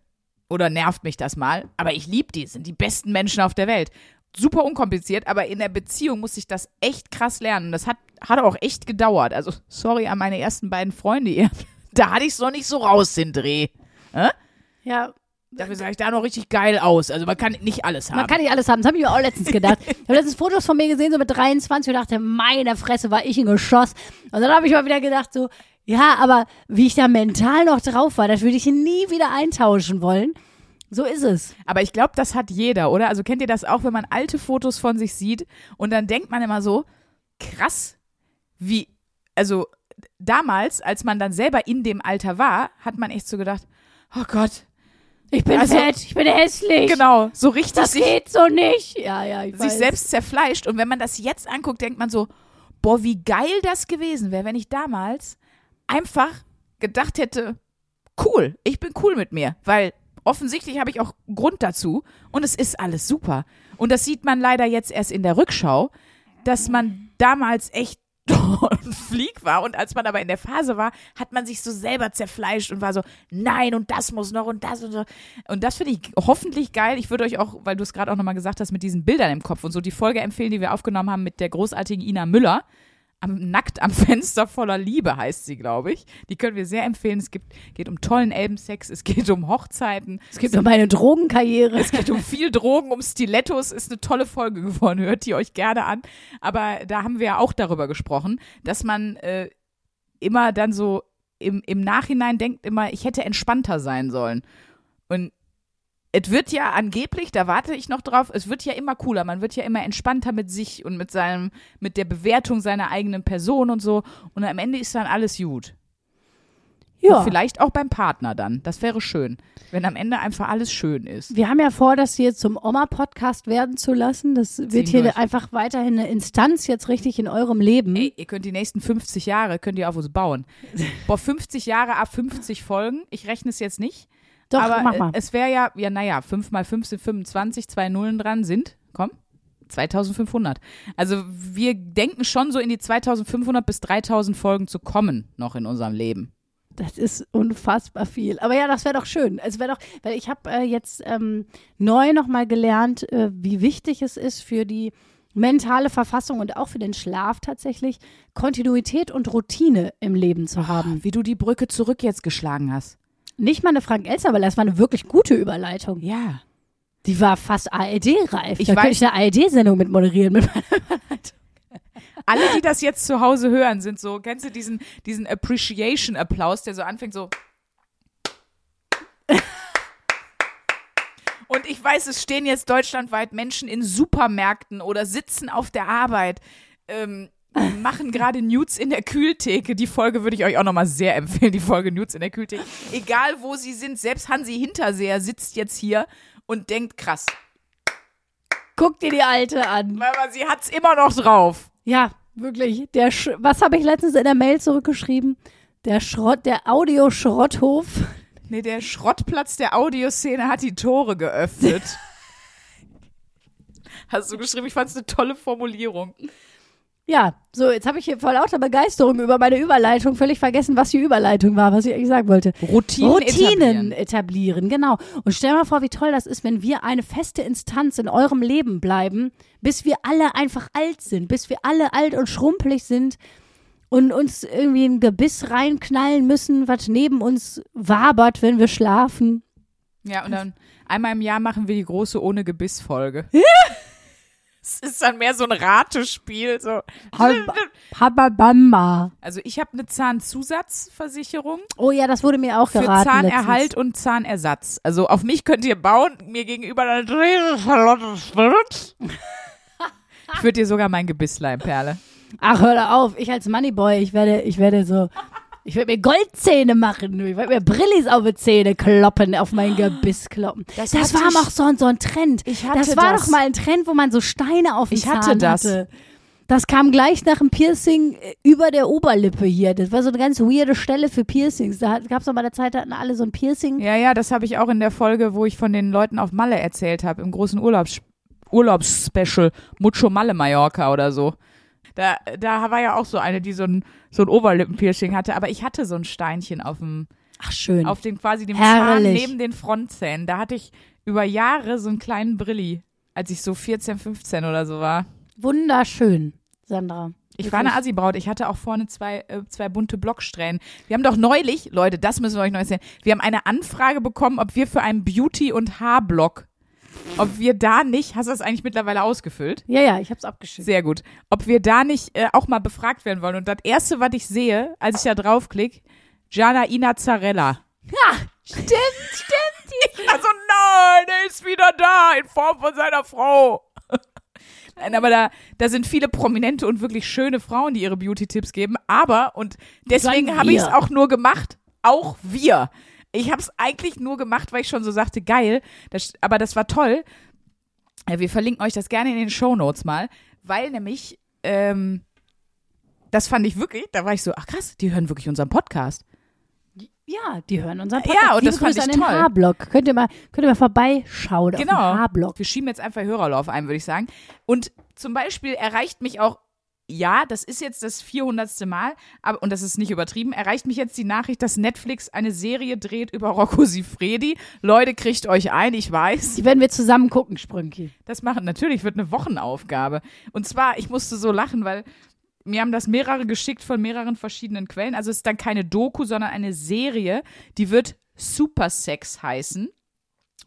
Oder nervt mich das mal. Aber ich liebe die, sind die besten Menschen auf der Welt. Super unkompliziert, aber in der Beziehung musste ich das echt krass lernen. Und das hat, hat auch echt gedauert. Also, sorry an meine ersten beiden Freunde hier. Da hatte ich es noch nicht so raus, den Dreh. Ja, Dafür sah ich da noch richtig geil aus. Also man kann nicht alles haben. Man kann nicht alles haben. Das habe ich mir auch letztens gedacht. Ich habe letztens Fotos von mir gesehen, so mit 23 und dachte, meine Fresse, war ich ein Geschoss. Und dann habe ich mal wieder gedacht, so, ja, aber wie ich da mental noch drauf war, das würde ich nie wieder eintauschen wollen. So ist es. Aber ich glaube, das hat jeder, oder? Also kennt ihr das auch, wenn man alte Fotos von sich sieht und dann denkt man immer so, krass, wie, also damals, als man dann selber in dem Alter war, hat man echt so gedacht, oh Gott, Ich bin Also- fett, ich bin hässlich. genau, so richtig Das sich, geht so nicht. Ja, ja, ich sich weiß. selbst zerfleischt. Und wenn man das jetzt anguckt, denkt man so, boah, wie geil das gewesen wäre, wenn ich damals einfach gedacht hätte, cool, ich bin cool mit mir, weil offensichtlich habe ich auch Grund dazu und es ist alles super. Und das sieht man leider jetzt erst in der Rückschau, dass man damals echt ein Flieg war und als man aber in der Phase war, hat man sich so selber zerfleischt und war so, nein und das muss noch und das und so. Und das finde ich hoffentlich geil. Ich würde euch auch, weil du es gerade auch nochmal gesagt hast, mit diesen Bildern im Kopf und so die Folge empfehlen, die wir aufgenommen haben mit der großartigen Ina Müller. Am, Nackt am Fenster voller Liebe heißt sie, glaube ich. Die können wir sehr empfehlen. Es gibt, geht um tollen Elbensex, es geht um Hochzeiten, Es gibt noch meine Drogenkarriere. es geht um viel Drogen, um Stilettos. Ist eine tolle Folge geworden. Hört die euch gerne an. Aber da haben wir ja auch darüber gesprochen, dass man äh, immer dann so im, im Nachhinein denkt immer, ich hätte entspannter sein sollen. Und es wird ja angeblich, da warte ich noch drauf, es wird ja immer cooler, man wird ja immer entspannter mit sich und mit seinem, mit der Bewertung seiner eigenen Person und so. Und am Ende ist dann alles gut. Ja. Und vielleicht auch beim Partner dann. Das wäre schön, wenn am Ende einfach alles schön ist. Wir haben ja vor, das hier zum Oma-Podcast werden zu lassen. Das wird hier durch. einfach weiterhin eine Instanz jetzt richtig in eurem Leben. Ey, ihr könnt die nächsten 50 Jahre, könnt ihr auf uns bauen. Boah, 50 Jahre ab 50 Folgen. Ich rechne es jetzt nicht. Doch, aber mach mal. äh, es wäre ja, ja, naja, 5 mal 5 sind 25, zwei Nullen dran sind, komm, 2500. Also wir denken schon so in die 2500 bis 3000 Folgen zu kommen noch in unserem Leben. Das ist unfassbar viel. Aber ja, das wäre doch schön. Es wäre doch, weil ich habe äh, jetzt ähm, neu nochmal gelernt, äh, wie wichtig es ist für die mentale Verfassung und auch für den Schlaf tatsächlich, Kontinuität und Routine im Leben zu haben. Wie du die Brücke zurück jetzt geschlagen hast. Nicht mal eine Frank Elster, weil das war eine wirklich gute Überleitung. Ja. Die war fast ARD-reif. Ich da könnte ich eine ARD-Sendung mit moderieren. Mit Alle, die das jetzt zu Hause hören, sind so, kennst du diesen, diesen Appreciation-Applaus, der so anfängt so. Und ich weiß, es stehen jetzt deutschlandweit Menschen in Supermärkten oder sitzen auf der Arbeit, ähm, machen gerade Nudes in der Kühltheke. Die Folge würde ich euch auch nochmal sehr empfehlen, die Folge Nudes in der Kühltheke. Egal wo sie sind, selbst Hansi Hinterseher sitzt jetzt hier und denkt, krass, Guck dir die Alte an. aber sie hat's immer noch drauf. Ja, wirklich. Der Sch Was habe ich letztens in der Mail zurückgeschrieben? Der Schrott, der Audioschrotthof. Nee, der Schrottplatz der Audioszene hat die Tore geöffnet. Hast du geschrieben, ich fand es eine tolle Formulierung. Ja, so, jetzt habe ich hier vor lauter Begeisterung über meine Überleitung völlig vergessen, was die Überleitung war, was ich eigentlich sagen wollte. Routinen, Routinen etablieren. etablieren, genau. Und stell mal vor, wie toll das ist, wenn wir eine feste Instanz in eurem Leben bleiben, bis wir alle einfach alt sind, bis wir alle alt und schrumpelig sind und uns irgendwie ein Gebiss reinknallen müssen, was neben uns wabert, wenn wir schlafen. Ja, und dann einmal im Jahr machen wir die große ohne Gebiss-Folge. Es ist dann mehr so ein Ratespiel. So. Hababamba. Also ich habe eine Zahnzusatzversicherung Oh ja, das wurde mir auch für geraten. Zahnerhalt und Zahnersatz. Also auf mich könnt ihr bauen, mir gegenüber dann. Ich würde dir sogar mein Gebiss leihen, Perle. Letztens. Ach, hör da auf. Ich als Moneyboy, ich werde, ich werde so, ich werde mir Goldzähne machen. Ich werde mir Brillis auf die Zähne kloppen, auf mein Gebiss kloppen. Das Das, war ich- noch so, so ein Trend. Ich hatte das war das. doch mal ein Trend, wo man so Steine auf dem Ich Zahn hatte das. hatte. Das kam gleich nach dem Piercing äh, über der Oberlippe hier. Das war so eine ganz weirde Stelle für Piercings. Da gab es mal eine Zeit, da hatten alle so ein Piercing. Ja, ja, das habe ich auch in der Folge, wo ich von den Leuten auf Malle erzählt habe, im großen Urlaubs Urlaubsspecial Mucho Malle Mallorca oder so. Da, da war ja auch so eine, die so ein, so ein Oberlippenpiercing hatte, aber ich hatte so ein Steinchen auf dem, Ach, schön. auf dem quasi dem Zahn Herrlich. neben den Frontzähnen. Da hatte ich über Jahre so einen kleinen Brilli, als ich so 14, 15 oder so war. Wunderschön, Sandra. Ich war eine. Assi-Braut. Ich hatte auch vorne zwei, äh, zwei bunte Blocksträhnen. Wir haben doch neulich, Leute, das müssen wir euch noch erzählen. Wir haben eine Anfrage bekommen, ob wir für einen Beauty- und Haarblock, ob wir da nicht, hast du das eigentlich mittlerweile ausgefüllt? Ja, ja, ich hab's abgeschickt. Sehr gut. Ob wir da nicht äh, auch mal befragt werden wollen. Und das erste, was ich sehe, als ich da draufklicke, Gianna Inazzarella. Stimmt, stimmt. Ich war so, nein, er ist wieder da in Form von seiner Frau. Nein, aber da, da sind viele prominente und wirklich schöne Frauen, die ihre Beauty-Tipps geben. Aber, und deswegen habe ich es auch nur gemacht, auch wir. Ich habe es eigentlich nur gemacht, weil ich schon so sagte, geil, das, aber das war toll. Ja, wir verlinken euch das gerne in den Shownotes mal, weil nämlich, ähm, das fand ich wirklich, da war ich so, ach krass, die hören wirklich unseren Podcast. Ja, die hören unseren Ja, Podcast. und das Liebe fand Grüße ich an den toll. Haarblock. Könnt ihr mal, könnt ihr mal vorbeischauen auf Genau. den Haarblock. Wir schieben jetzt einfach Hörerlauf ein, würde ich sagen. Und zum Beispiel erreicht mich auch, ja, das ist jetzt das 400. Mal, aber, und das ist nicht übertrieben, erreicht mich jetzt die Nachricht, dass Netflix eine Serie dreht über Rocco Sifredi. Leute, kriegt euch ein, ich weiß. Die werden wir zusammen gucken, Sprünki. Das machen natürlich, wird eine Wochenaufgabe. Und zwar, ich musste so lachen, weil mir haben das mehrere geschickt von mehreren verschiedenen Quellen. Also es ist dann keine Doku, sondern eine Serie, die wird Super Sex heißen.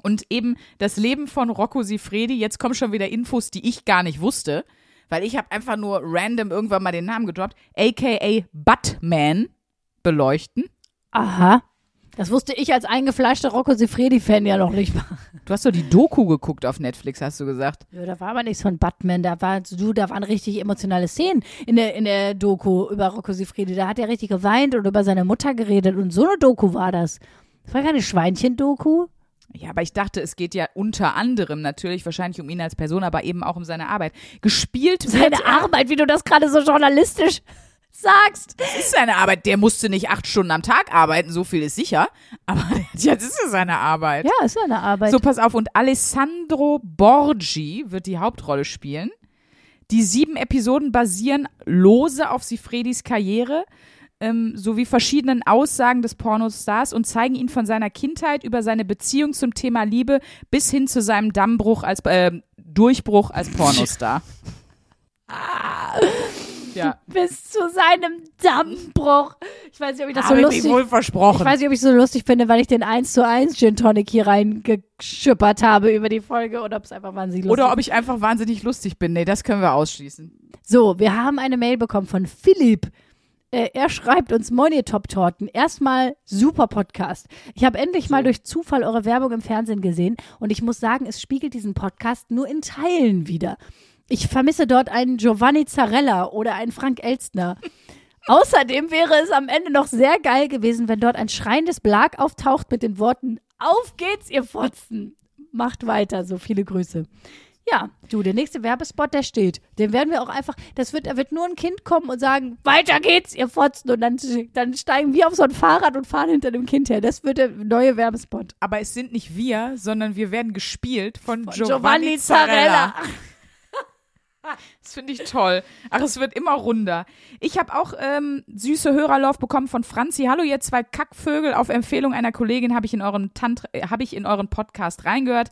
Und eben das Leben von Rocco Sifredi, jetzt kommen schon wieder Infos, die ich gar nicht wusste, weil ich habe einfach nur random irgendwann mal den Namen gedroppt, aka Batman beleuchten. Aha. Das wusste ich als eingefleischter Rocco Sifredi-Fan ja noch nicht mal. Du hast doch die Doku geguckt auf Netflix, hast du gesagt. Ja, da war aber nichts von Batman. Da war du, da waren richtig emotionale Szenen in der, in der Doku über Rocco Sifredi. Da hat er richtig geweint und über seine Mutter geredet. Und so eine Doku war das. Das war keine Schweinchen-Doku. Ja, aber ich dachte, es geht ja unter anderem natürlich wahrscheinlich um ihn als Person, aber eben auch um seine Arbeit. Gespielt wird Seine er, Arbeit, wie du das gerade so journalistisch sagst. Das ist seine Arbeit. Der musste nicht acht Stunden am Tag arbeiten, so viel ist sicher. Aber ja, das ist ja seine Arbeit. Ja, ist seine Arbeit. So, pass auf. Und Alessandro Borgi wird die Hauptrolle spielen. Die sieben Episoden basieren lose auf Sifredis Karriere ähm, sowie verschiedenen Aussagen des Pornostars und zeigen ihn von seiner Kindheit über seine Beziehung zum Thema Liebe bis hin zu seinem Dammbruch als äh, Durchbruch als Pornostar. ja. Bis zu seinem Dammbruch. Ich weiß nicht, ob ich das so Habe ich lustig mir wohl versprochen. Ich weiß nicht, ob ich so lustig finde, weil ich den 1 zu 1 Gin Tonic hier reingeschippert habe über die Folge oder ob es einfach wahnsinnig lustig Oder ob ich einfach wahnsinnig lustig bin. Nee, das können wir ausschließen. So, wir haben eine Mail bekommen von Philipp. Äh, er schreibt uns Money-Top-Torten. Erstmal super Podcast. Ich habe endlich mal durch Zufall eure Werbung im Fernsehen gesehen und ich muss sagen, es spiegelt diesen Podcast nur in Teilen wieder. Ich vermisse dort einen Giovanni Zarella oder einen Frank Elstner. Außerdem wäre es am Ende noch sehr geil gewesen, wenn dort ein schreiendes Blag auftaucht mit den Worten Auf geht's, ihr Fotzen. Macht weiter, so viele Grüße. Ja, du, der nächste Werbespot, der steht. Den werden wir auch einfach, das wird, da wird nur ein Kind kommen und sagen, weiter geht's, ihr Fotzen. Und dann, dann steigen wir auf so ein Fahrrad und fahren hinter dem Kind her. Das wird der neue Werbespot. Aber es sind nicht wir, sondern wir werden gespielt von, Giovanni, Giovanni Zarella. Das finde ich toll. Ach, es wird immer runder. Ich habe auch ähm, süße Hörerlauf bekommen von Franzi. Hallo, ihr zwei Kackvögel. Auf Empfehlung einer Kollegin habe ich in euren Tantra, äh, habe ich in euren Podcast reingehört.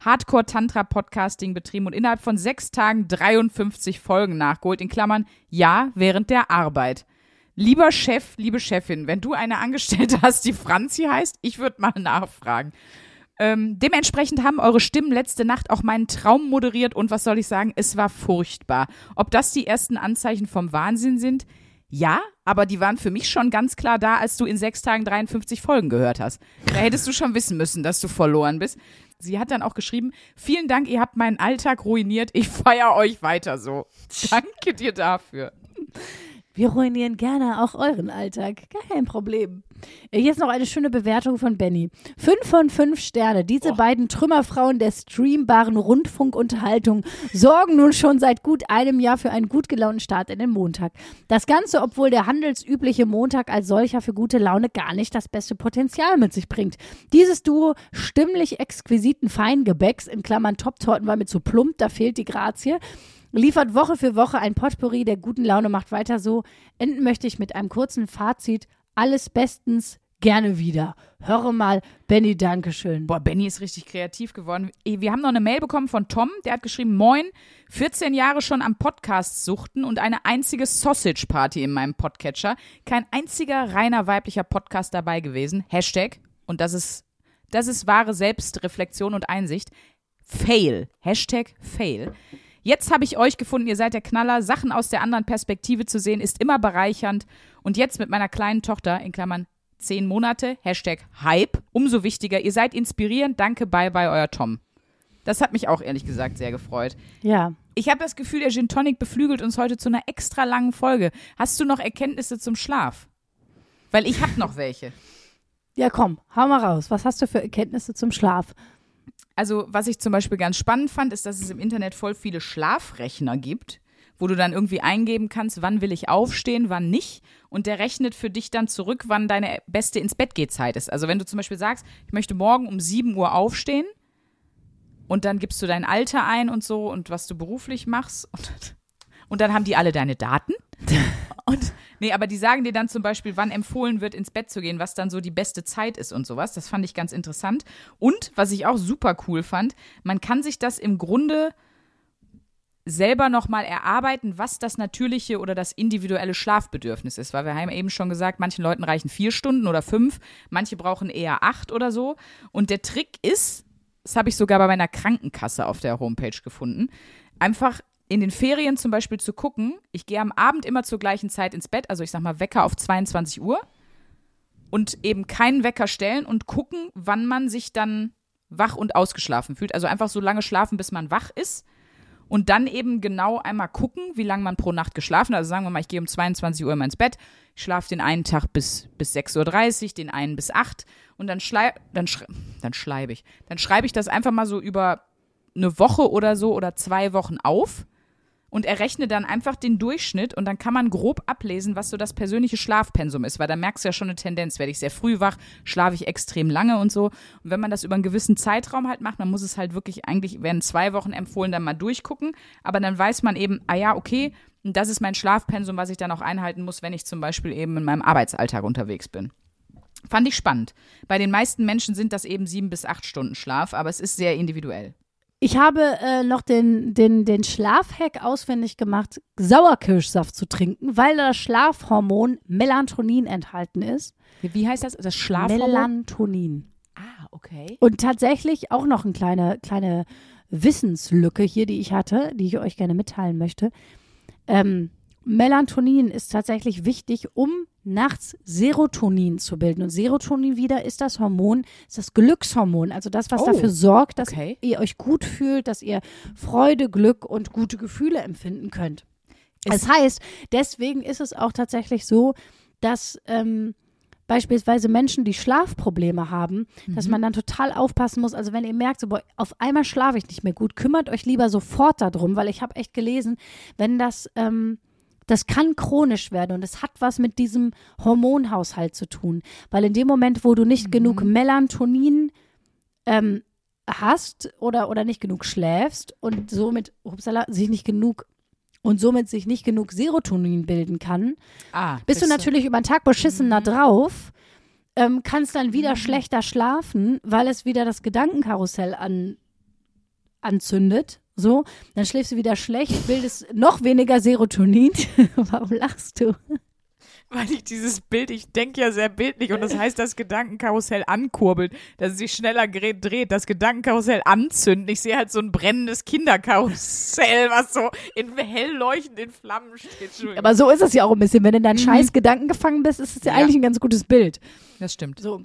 Hardcore Tantra Podcasting betrieben und innerhalb von sechs Tagen 53 Folgen nachgeholt. In Klammern, ja, während der Arbeit. Lieber Chef, liebe Chefin, wenn du eine Angestellte hast, die Franzi heißt, ich würde mal nachfragen. Ähm, dementsprechend haben eure Stimmen letzte Nacht auch meinen Traum moderiert und was soll ich sagen, es war furchtbar. Ob das die ersten Anzeichen vom Wahnsinn sind? Ja, aber die waren für mich schon ganz klar da, als du in sechs Tagen 53 Folgen gehört hast. Da hättest du schon wissen müssen, dass du verloren bist. Sie hat dann auch geschrieben, vielen Dank, ihr habt meinen Alltag ruiniert, ich feier euch weiter so. Danke dir dafür. Wir ruinieren gerne auch euren Alltag. Kein Problem. Hier ist noch eine schöne Bewertung von Benny. Fünf von fünf Sterne. Diese beiden Trümmerfrauen der streambaren Rundfunkunterhaltung sorgen nun schon seit gut einem Jahr für einen gut gelaunten Start in den Montag. Das Ganze, obwohl der handelsübliche Montag als solcher für gute Laune gar nicht das beste Potenzial mit sich bringt. Dieses Duo stimmlich exquisiten Feingebäcks, in Klammern Top-Torten war mir zu plump, da fehlt die Grazie, liefert Woche für Woche ein Potpourri der guten Laune, macht weiter so. Enden möchte ich mit einem kurzen Fazit. Alles bestens, gerne wieder. Höre mal, Benny, Dankeschön. Boah, Benny ist richtig kreativ geworden. Wir haben noch eine Mail bekommen von Tom, der hat geschrieben, moin, 14 Jahre schon am Podcast suchten und eine einzige Sausage Party in meinem Podcatcher. Kein einziger reiner weiblicher Podcast dabei gewesen. Hashtag, und das ist, das ist wahre Selbstreflexion und Einsicht. Fail. Hashtag Fail. Jetzt habe ich euch gefunden, ihr seid der Knaller. Sachen aus der anderen Perspektive zu sehen, ist immer bereichernd. Und jetzt mit meiner kleinen Tochter, in Klammern zehn Monate, Hashtag Hype, umso wichtiger. Ihr seid inspirierend. Danke, bye bye, euer Tom. Das hat mich auch ehrlich gesagt sehr gefreut. Ja. Ich habe das Gefühl, der Gin Tonic beflügelt uns heute zu einer extra langen Folge. Hast du noch Erkenntnisse zum Schlaf? Weil ich habe noch welche. Ja, komm, hau mal raus. Was hast du für Erkenntnisse zum Schlaf? Also, was ich zum Beispiel ganz spannend fand, ist, dass es im Internet voll viele Schlafrechner gibt, wo du dann irgendwie eingeben kannst, wann will ich aufstehen, wann nicht. Und der rechnet für dich dann zurück, wann deine beste ins Bett geht Zeit ist. Also wenn du zum Beispiel sagst, ich möchte morgen um 7 Uhr aufstehen und dann gibst du dein Alter ein und so und was du beruflich machst und, und dann haben die alle deine Daten. Und nee, aber die sagen dir dann zum Beispiel, wann empfohlen wird, ins Bett zu gehen, was dann so die beste Zeit ist und sowas. Das fand ich ganz interessant. Und was ich auch super cool fand, man kann sich das im Grunde selber nochmal erarbeiten, was das natürliche oder das individuelle Schlafbedürfnis ist. Weil wir haben eben schon gesagt, manchen Leuten reichen vier Stunden oder fünf, manche brauchen eher acht oder so. Und der Trick ist, das habe ich sogar bei meiner Krankenkasse auf der Homepage gefunden, einfach in den Ferien zum Beispiel zu gucken, ich gehe am Abend immer zur gleichen Zeit ins Bett, also ich sag mal Wecker auf 22 Uhr und eben keinen Wecker stellen und gucken, wann man sich dann wach und ausgeschlafen fühlt. Also einfach so lange schlafen, bis man wach ist und dann eben genau einmal gucken, wie lange man pro Nacht geschlafen hat. Also sagen wir mal, ich gehe um 22 Uhr immer ins Bett, ich schlafe den einen Tag bis, bis 6.30 Uhr, den einen bis 8 und dann, schlei dann, schrei dann schreibe ich. Dann schreibe ich das einfach mal so über eine Woche oder so oder zwei Wochen auf und errechne dann einfach den Durchschnitt und dann kann man grob ablesen, was so das persönliche Schlafpensum ist, weil da merkst du ja schon eine Tendenz. Werde ich sehr früh wach, schlafe ich extrem lange und so. Und wenn man das über einen gewissen Zeitraum halt macht, dann muss es halt wirklich, eigentlich werden zwei Wochen empfohlen, dann mal durchgucken. Aber dann weiß man eben, ah ja, okay, das ist mein Schlafpensum, was ich dann auch einhalten muss, wenn ich zum Beispiel eben in meinem Arbeitsalltag unterwegs bin. Fand ich spannend. Bei den meisten Menschen sind das eben sieben bis acht Stunden Schlaf, aber es ist sehr individuell. Ich habe äh, noch den, den, den Schlafhack auswendig gemacht, Sauerkirschsaft zu trinken, weil das Schlafhormon Melatonin enthalten ist. Wie, heißt das? Das Schlafhormon? Melatonin. ah, okay. Und tatsächlich auch noch eine kleine, kleine Wissenslücke hier, die ich hatte, die ich euch gerne mitteilen möchte. Ähm, Melatonin ist tatsächlich wichtig, um nachts Serotonin zu bilden. Und Serotonin wieder ist das Hormon, ist das Glückshormon. Also das, was Oh, dafür sorgt, dass okay. ihr euch gut fühlt, dass ihr Freude, Glück und gute Gefühle empfinden könnt. Das heißt, deswegen ist es auch tatsächlich so, dass ähm, beispielsweise Menschen, die Schlafprobleme haben, dass man dann total aufpassen muss. Also wenn ihr merkt, so, boah, auf einmal schlafe ich nicht mehr gut, kümmert euch lieber sofort darum, weil ich habe echt gelesen, wenn das ähm, das kann chronisch werden und es hat was mit diesem Hormonhaushalt zu tun. Weil in dem Moment, wo du nicht genug Melatonin ähm, hast oder, oder nicht genug schläfst und somit, upsala, sich nicht genug und somit sich nicht genug Serotonin bilden kann, Ah, bist du natürlich über den Tag beschissener drauf, ähm, kannst dann wieder schlechter schlafen, weil es wieder das Gedankenkarussell an, anzündet. So, dann schläfst du wieder schlecht, bildest noch weniger Serotonin. Warum lachst du? Weil ich dieses Bild, ich denke ja sehr bildlich und das heißt, das Gedankenkarussell ankurbelt, dass es sich schneller dreht, das Gedankenkarussell anzünden. Ich sehe halt so ein brennendes Kinderkarussell, was so in hell leuchtenden Flammen steht. Aber so ist es ja auch ein bisschen. Wenn du in deinen scheiß Gedanken gefangen bist, ist es ja, Ja. eigentlich ein ganz gutes Bild. das stimmt. So.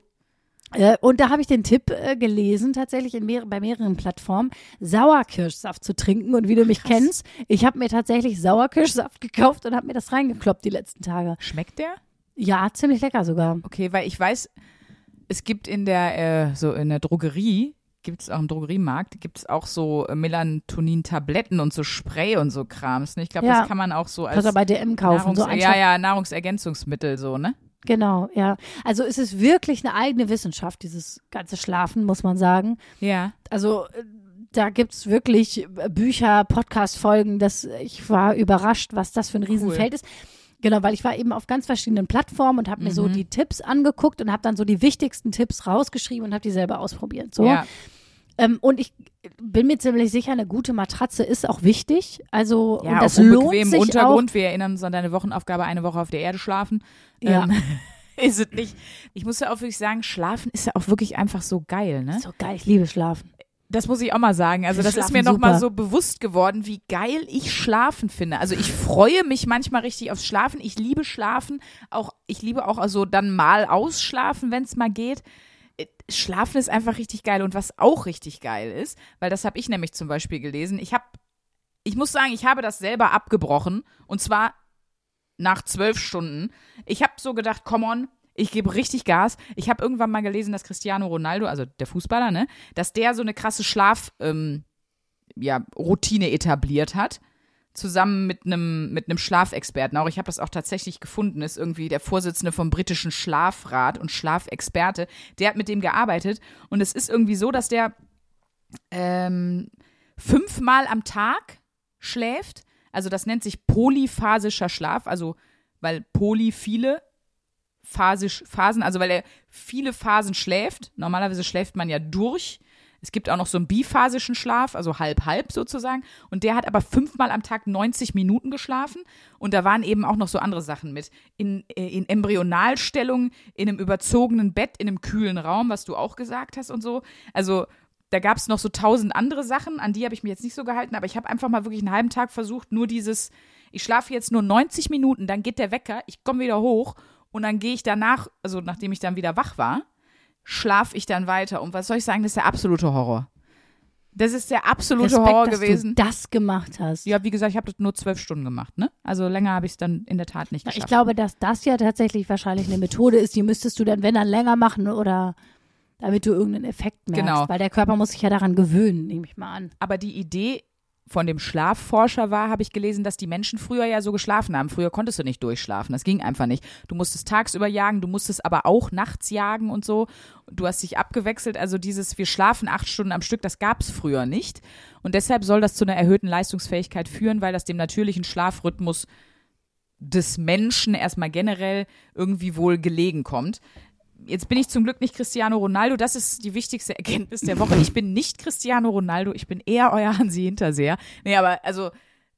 Äh, Und da habe ich den Tipp äh, gelesen, tatsächlich in mehr, bei mehreren Plattformen, Sauerkirschsaft zu trinken. Und wie du mich kennst, ich habe mir tatsächlich Sauerkirschsaft gekauft und habe mir das reingekloppt die letzten Tage. Schmeckt der? Ja, ziemlich lecker sogar. Okay, weil ich weiß, es gibt in der, äh, so in der Drogerie, gibt es auch im Drogeriemarkt, gibt es auch so äh, Melatonin-Tabletten und so Spray und so Krams. Ne? Ich glaube, Ja. das kann man auch so als Kannst du bei DM kaufen. Nahrungs So ja, ja, Nahrungsergänzungsmittel so, ne? Genau, ja. Also es ist wirklich eine eigene Wissenschaft, dieses ganze Schlafen, muss man sagen. Ja. Also äh, da gibt's wirklich äh, Bücher, Podcast-Folgen, das ich war überrascht, was das für ein Riesenfeld ist. Genau, weil ich war eben auf ganz verschiedenen Plattformen und habe mir so Mhm. die Tipps angeguckt und habe dann so die wichtigsten Tipps rausgeschrieben und habe die selber ausprobiert. So. Ja. Ähm, und ich bin mir ziemlich sicher, eine gute Matratze ist auch wichtig. Also Ja, und das auf lohnt sich Untergrund. Wir erinnern uns an deine Wochenaufgabe, eine Woche auf der Erde schlafen. Ja. Ähm, ist es nicht. Ich muss ja auch wirklich sagen, schlafen ist ja auch wirklich einfach so geil, ne? So geil, ich liebe Schlafen. Das muss ich auch mal sagen. Also das ist mir noch mal super. so bewusst geworden, wie geil ich schlafen finde. Also ich freue mich manchmal richtig aufs Schlafen. Ich liebe Schlafen. Auch ich liebe auch also dann mal ausschlafen, wenn es mal geht. Äh, Schlafen ist einfach richtig geil. Und was auch richtig geil ist, weil das habe ich nämlich zum Beispiel gelesen. Ich habe, ich muss sagen, ich habe das selber abgebrochen. Und zwar nach zwölf Stunden. Ich habe so gedacht, come on, ich gebe richtig Gas. Ich habe irgendwann mal gelesen, dass Cristiano Ronaldo, also der Fußballer, ne, dass der so eine krasse Schlaf, ähm, ja, etabliert hat. Zusammen mit einem mit Schlafexperten. Auch ich habe das auch tatsächlich gefunden. Ist irgendwie der Vorsitzende vom britischen Schlafrat und Schlafexperte. Der hat mit dem gearbeitet und es ist irgendwie so, dass der ähm, fünfmal am Tag schläft. Also das nennt sich polyphasischer Schlaf, also weil poly viele phasisch Phasen, also weil er viele Phasen schläft. Normalerweise schläft man ja durch. Es gibt auch noch so einen biphasischen Schlaf, also halb halb sozusagen. Und der hat aber fünfmal am Tag 90 Minuten geschlafen. Und da waren eben auch noch so andere Sachen mit. In, äh, in Embryonalstellung, in einem überzogenen Bett, in einem kühlen Raum, was du auch gesagt hast und so. Also da gab es noch so tausend andere Sachen, an die habe ich mich jetzt nicht so gehalten, aber ich habe einfach mal wirklich einen halben Tag versucht, nur dieses, ich schlafe jetzt nur 90 Minuten, dann geht der Wecker, ich komme wieder hoch und dann gehe ich danach, also nachdem ich dann wieder wach war, schlafe ich dann weiter. Und was soll ich sagen, das ist der absolute Horror. Das ist der absolute Respekt, Horror dass gewesen. du das gemacht hast. Ja, wie gesagt, ich habe das nur zwölf Stunden gemacht, ne? Also länger habe ich es dann in der Tat nicht geschafft. Ich glaube, dass das ja tatsächlich wahrscheinlich eine Methode ist, die müsstest du dann, wenn dann länger machen oder damit du irgendeinen Effekt merkst. Genau. Weil der Körper muss sich ja daran gewöhnen, nehme ich mal an. Aber die Idee von dem Schlafforscher war, habe ich gelesen, dass die Menschen früher ja so geschlafen haben. Früher konntest du nicht durchschlafen. Das ging einfach nicht. Du musstest tagsüber jagen, du musstest aber auch nachts jagen und so. Du hast dich abgewechselt. Also dieses, wir schlafen acht Stunden am Stück, das gab es früher nicht. Und deshalb soll das zu einer erhöhten Leistungsfähigkeit führen, weil das dem natürlichen Schlafrhythmus des Menschen erstmal generell irgendwie wohl gelegen kommt. Jetzt bin ich zum Glück nicht Cristiano Ronaldo. Das ist die wichtigste Erkenntnis der Woche. Ich bin nicht Cristiano Ronaldo. Ich bin eher euer Hansi Hinterseher. Nee, aber also,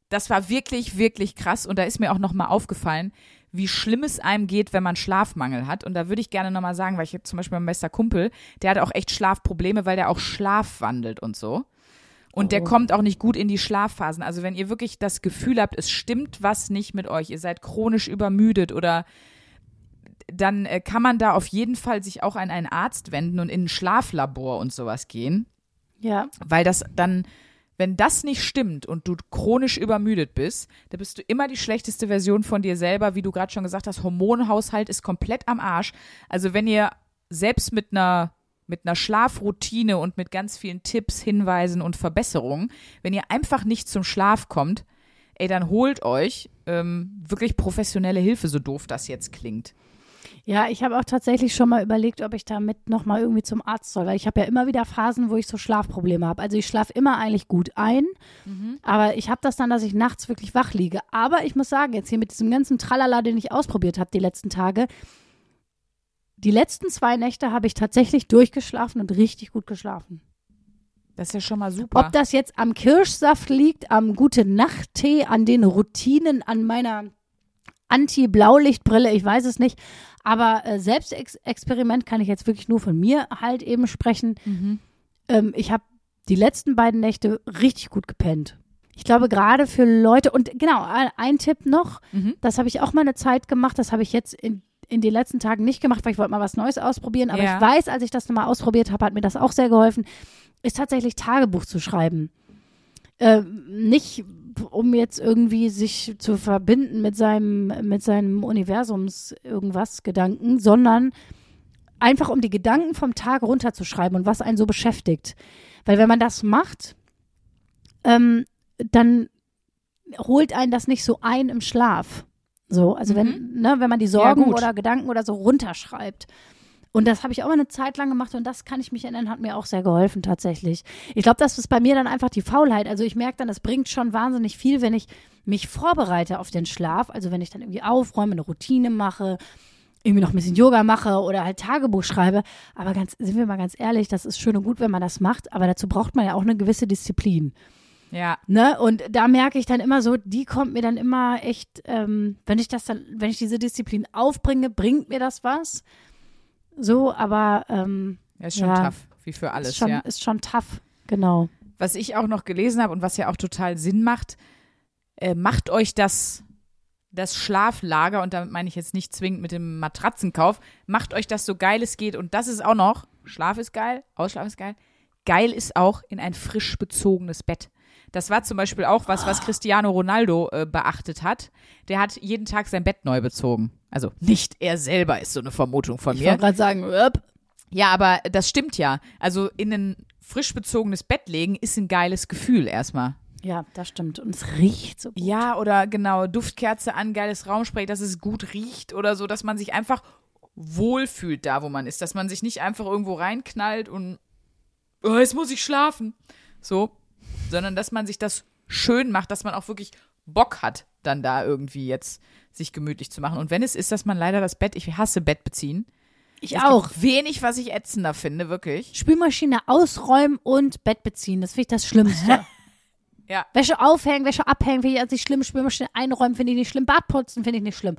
das war wirklich, wirklich krass. Und da ist mir auch nochmal aufgefallen, wie schlimm es einem geht, wenn man Schlafmangel hat. Und da würde ich gerne nochmal sagen, weil ich jetzt zum Beispiel mein bester Kumpel, der hat auch echt Schlafprobleme, weil der auch Schlaf wandelt und so. Und der Oh. kommt auch nicht gut in die Schlafphasen. Also wenn ihr wirklich das Gefühl habt, es stimmt was nicht mit euch, ihr seid chronisch übermüdet oder dann äh, kann man da auf jeden Fall sich auch an einen Arzt wenden und in ein Schlaflabor und sowas gehen, Ja. weil das dann, wenn das nicht stimmt und du chronisch übermüdet bist, dann bist du immer die schlechteste Version von dir selber, wie du gerade schon gesagt hast, Hormonhaushalt ist komplett am Arsch. Also wenn ihr selbst mit einer mit einer Schlafroutine und mit ganz vielen Tipps, Hinweisen und Verbesserungen, wenn ihr einfach nicht zum Schlaf kommt, ey, dann holt euch ähm, wirklich professionelle Hilfe, so doof das jetzt klingt. Ja, ich habe auch tatsächlich schon mal überlegt, ob ich damit nochmal irgendwie zum Arzt soll, weil ich habe ja immer wieder Phasen, wo ich so Schlafprobleme habe. Also ich schlafe immer eigentlich gut ein, aber ich habe das dann, dass ich nachts wirklich wach liege. Aber ich muss sagen, jetzt hier mit diesem ganzen Tralala, den ich ausprobiert habe die letzten Tage, die letzten zwei Nächte habe ich tatsächlich durchgeschlafen und richtig gut geschlafen. Das ist ja schon mal super. Ob das jetzt am Kirschsaft liegt, am gute Nachttee, an den Routinen, an meiner Anti-Blaulichtbrille, ich weiß es nicht. Aber äh, Selbstexperiment kann ich jetzt wirklich nur von mir halt eben sprechen. Mhm. Ähm, ich habe die letzten beiden Nächte richtig gut gepennt. Ich glaube, gerade für Leute, und genau, ein, Tipp noch, Mhm. das habe ich auch mal eine Zeit gemacht, das habe ich jetzt in, in den letzten Tagen nicht gemacht, weil ich wollte mal was Neues ausprobieren. Aber Ja. ich weiß, als ich das nochmal ausprobiert habe, hat mir das auch sehr geholfen, ist tatsächlich Tagebuch zu schreiben. Ähm, nicht, um jetzt irgendwie sich zu verbinden mit seinem, mit seinem Universums irgendwas Gedanken, sondern einfach um die Gedanken vom Tag runterzuschreiben und was einen so beschäftigt. Weil wenn man das macht, ähm, dann holt einen das nicht so ein im Schlaf. So, also wenn, ne, wenn man die Sorgen gut. oder Gedanken oder so runterschreibt. Und das habe ich auch mal eine Zeit lang gemacht und das kann ich mich erinnern, hat mir auch sehr geholfen tatsächlich. Ich glaube, das ist bei mir dann einfach die Faulheit. Also ich merke dann, das bringt schon wahnsinnig viel, wenn ich mich vorbereite auf den Schlaf. Also wenn ich dann irgendwie aufräume, eine Routine mache, irgendwie noch ein bisschen Yoga mache oder halt Tagebuch schreibe. Aber ganz, sind wir mal ganz ehrlich, das ist schön und gut, wenn man das macht, aber dazu braucht man ja auch eine gewisse Disziplin. Ja, Ne? Und da merke ich dann immer so, die kommt mir dann immer echt, ähm, wenn ich das dann, wenn ich diese Disziplin aufbringe, bringt mir das was. So, aber ähm, ja ist schon Ja. tough, wie für alles, ist, schon, ja. ist schon tough. Genau. Was ich auch noch gelesen habe und was ja auch total Sinn macht, äh, macht euch das, das Schlaflager, und damit meine ich jetzt nicht zwingend mit dem Matratzenkauf, macht euch das so geil es geht. Und das ist auch noch, Schlaf ist geil, Ausschlaf ist geil, geil ist auch in ein frisch bezogenes Bett. Das war zum Beispiel auch was, was Cristiano Ronaldo äh, beachtet hat. Der hat jeden Tag sein Bett neu bezogen. Also nicht er selber ist so eine Vermutung von Ich mir. wollte gerade sagen, öp. Ja, aber das stimmt ja. Also in ein frisch bezogenes Bett legen ist ein geiles Gefühl erstmal. ja, das stimmt. Und es riecht so gut. Ja, oder genau, Duftkerze an, geiles Raumspray, dass es gut riecht oder so, dass man sich einfach wohlfühlt da, wo man ist. Dass man sich nicht einfach irgendwo reinknallt und oh, jetzt muss ich schlafen. So. Sondern dass man sich das schön macht, dass man auch wirklich Bock hat, dann da irgendwie jetzt sich gemütlich zu machen. Und wenn es ist, dass man leider das Bett, ich hasse Bett beziehen. Ich Es auch. Wenig, was ich ätzender finde, wirklich. Spülmaschine ausräumen und Bett beziehen, das finde ich das Schlimmste. Ja. Wäsche aufhängen, Wäsche abhängen, finde ich also nicht schlimm. Spülmaschine einräumen, finde ich nicht schlimm. Bad putzen, finde ich nicht schlimm.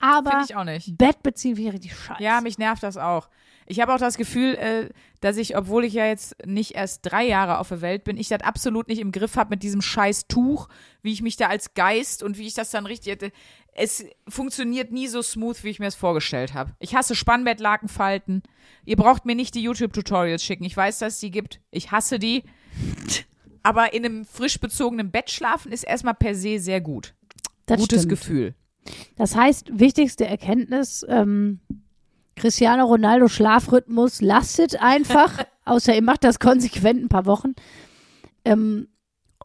Aber Finde ich auch nicht. Bett beziehen finde ich richtig scheiße. Ja, mich nervt das auch. Ich habe auch das Gefühl, äh, dass ich, obwohl ich ja jetzt nicht erst drei Jahre auf der Welt bin, ich das absolut nicht im Griff habe mit diesem scheiß Tuch, wie ich mich da als Geist und wie ich das dann richtig. äh, Es funktioniert nie so smooth, wie ich mir es vorgestellt habe. Ich hasse Spannbettlaken falten. Ihr braucht mir nicht die YouTube-Tutorials schicken. Ich weiß, dass es die gibt. Ich hasse die. Aber in einem frisch bezogenen Bett schlafen ist erstmal per se sehr gut. das Gutes stimmt. Gefühl. Das heißt, wichtigste Erkenntnis, ähm, Cristiano Ronaldo Schlafrhythmus lastet einfach, außer ihr macht das konsequent ein paar Wochen. Ähm,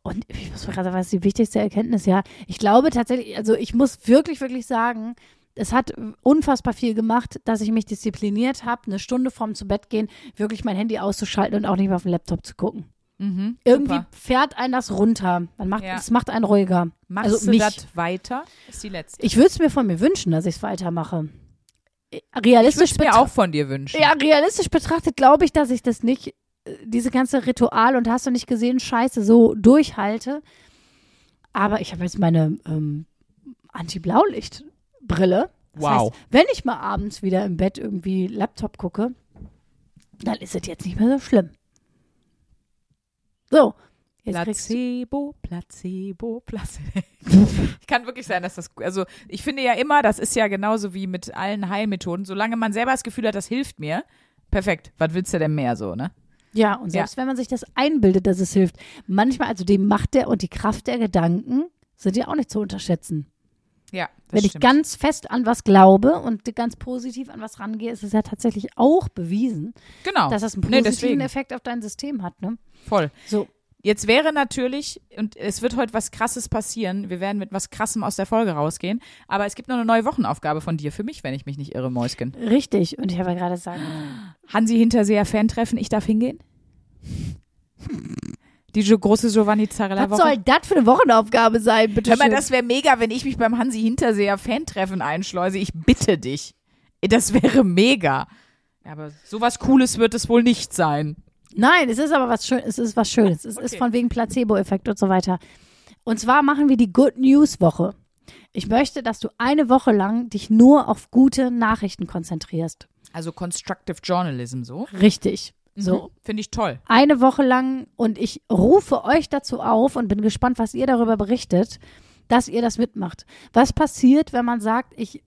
und ich muss mal gerade sagen, was ist die wichtigste Erkenntnis? Ja, ich glaube tatsächlich, also ich muss wirklich, wirklich sagen, es hat unfassbar viel gemacht, dass ich mich diszipliniert habe, eine Stunde vorm zu Bett gehen, wirklich mein Handy auszuschalten und auch nicht mehr auf den Laptop zu gucken. Mhm, Irgendwie super. fährt einen das runter. Man macht, Ja. Es macht einen ruhiger. Machst also du mich. das weiter? Ist die letzte. Ich würde es mir von mir wünschen, dass ich es weitermache. Ich Realistisch würde mir auch von dir wünschen. Ja, realistisch betrachtet glaube ich, dass ich das nicht, äh, diese ganze Ritual und hast du nicht gesehen, Scheiße, so durchhalte. Aber ich habe jetzt meine ähm, Anti-Blaulicht-Brille. Wow. heißt, wenn ich mal abends wieder im Bett irgendwie Laptop gucke, dann ist es jetzt nicht mehr so schlimm. So. Placebo, Placebo, Placebo. ich kann wirklich sein, dass das, also ich finde ja immer, das ist ja genauso wie mit allen Heilmethoden, solange man selber das Gefühl hat, das hilft mir, perfekt, was willst du denn mehr so, ne? ja, und selbst wenn man sich das einbildet, dass es hilft, manchmal, also die Macht der und die Kraft der Gedanken sind ja auch nicht zu unterschätzen. Ja, Wenn ich stimmt. ganz fest an was glaube und ganz positiv an was rangehe, ist es ja tatsächlich auch bewiesen, genau. dass das einen nee, positiven deswegen, Effekt auf dein System hat. Ne? voll. So, Jetzt wäre natürlich, und es wird heute was Krasses passieren, wir werden mit was Krassem aus der Folge rausgehen, aber es gibt noch eine neue Wochenaufgabe von dir für mich, wenn ich mich nicht irre, Mäuschen. richtig. Und ich habe ja gerade gesagt, Hansi Hinterseher Fan-Treffen, ich darf hingehen? Die große Giovanni Zarella was soll das für eine Wochenaufgabe sein, bitte Hör mal, schön? das wäre mega, wenn ich mich beim Hansi Hinterseher Fan-Treffen einschleuse. Ich bitte dich. Das wäre mega. Aber sowas Cooles wird es wohl nicht sein. Nein, es ist aber was Schönes. Es ist was Schönes. Es ist Okay. von wegen Placebo-Effekt und so weiter. Und zwar machen wir die Good News Woche. Ich möchte, dass du eine Woche lang dich nur auf gute Nachrichten konzentrierst. Also Constructive Journalism so. Richtig. So. Mhm. Finde ich toll. eine Woche lang und ich rufe euch dazu auf und bin gespannt, was ihr darüber berichtet, dass ihr das mitmacht. Was passiert, wenn man sagt, ich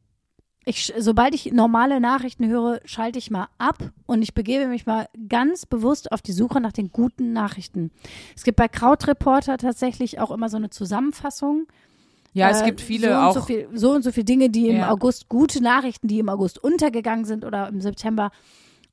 Ich, sobald ich normale Nachrichten höre, schalte ich mal ab und ich begebe mich mal ganz bewusst auf die Suche nach den guten Nachrichten. Es gibt bei Krautreporter tatsächlich auch immer so eine Zusammenfassung. Ja, es Äh, gibt viele so und auch. So, viel, so und so viele Dinge, die im Ja. August, gute Nachrichten, die im August untergegangen sind oder im September.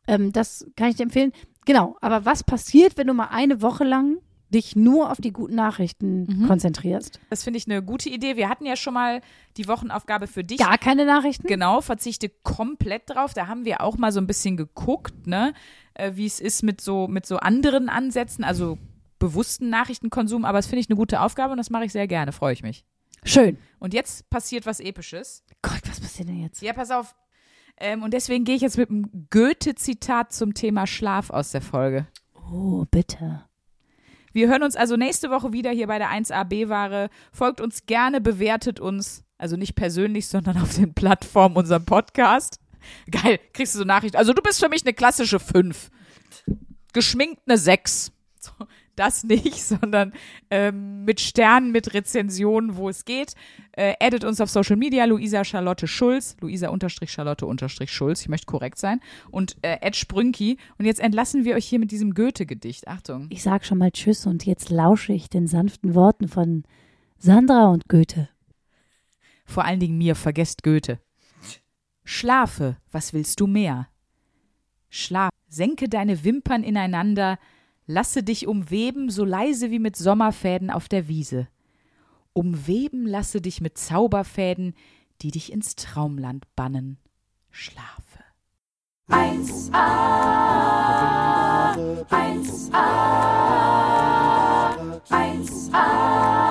Ähm, das kann ich dir empfehlen. Genau, aber was passiert, wenn du mal eine Woche lang dich nur auf die guten Nachrichten Mhm. konzentrierst? Das finde ich eine gute Idee. Wir hatten ja schon mal die Wochenaufgabe für dich. Gar keine Nachrichten? Genau, verzichte komplett drauf. Da haben wir auch mal so ein bisschen geguckt, ne, äh, wie es ist mit so, mit so anderen Ansätzen, also bewussten Nachrichtenkonsum. Aber das finde ich eine gute Aufgabe und das mache ich sehr gerne, freue ich mich. Schön. Und jetzt passiert was Episches. Gott, was passiert denn jetzt? Ja, pass auf. Ähm, und deswegen gehe ich jetzt mit einem Goethe-Zitat zum Thema Schlaf aus der Folge. Oh, bitte. Wir hören uns also nächste Woche wieder hier bei der 1AB-Ware. Folgt uns gerne, bewertet uns. Also nicht persönlich, sondern auf den Plattformen unserem Podcast. Geil, kriegst du so Nachrichten. Also du bist für mich eine klassische 5. Geschminkt eine 6. So, das nicht, sondern ähm, mit Sternen, mit Rezensionen, wo es geht. Äh, addet uns auf Social Media, Luisa Charlotte Schulz, Luisa unterstrich Charlotte unterstrich Schulz, ich möchte korrekt sein, und äh, Ed Sprünki. Und jetzt entlassen wir euch hier mit diesem Goethe-Gedicht. Achtung. Ich sag schon mal Tschüss und jetzt lausche ich den sanften Worten von Sandra und Goethe. Vor allen Dingen mir, vergesst Goethe. Schlafe, was willst du mehr? Schlaf, senke deine Wimpern ineinander, lasse dich umweben, so leise wie mit Sommerfäden auf der Wiese. Umweben lasse dich mit Zauberfäden, die dich ins Traumland bannen. Schlafe. 1a, 1a, 1a,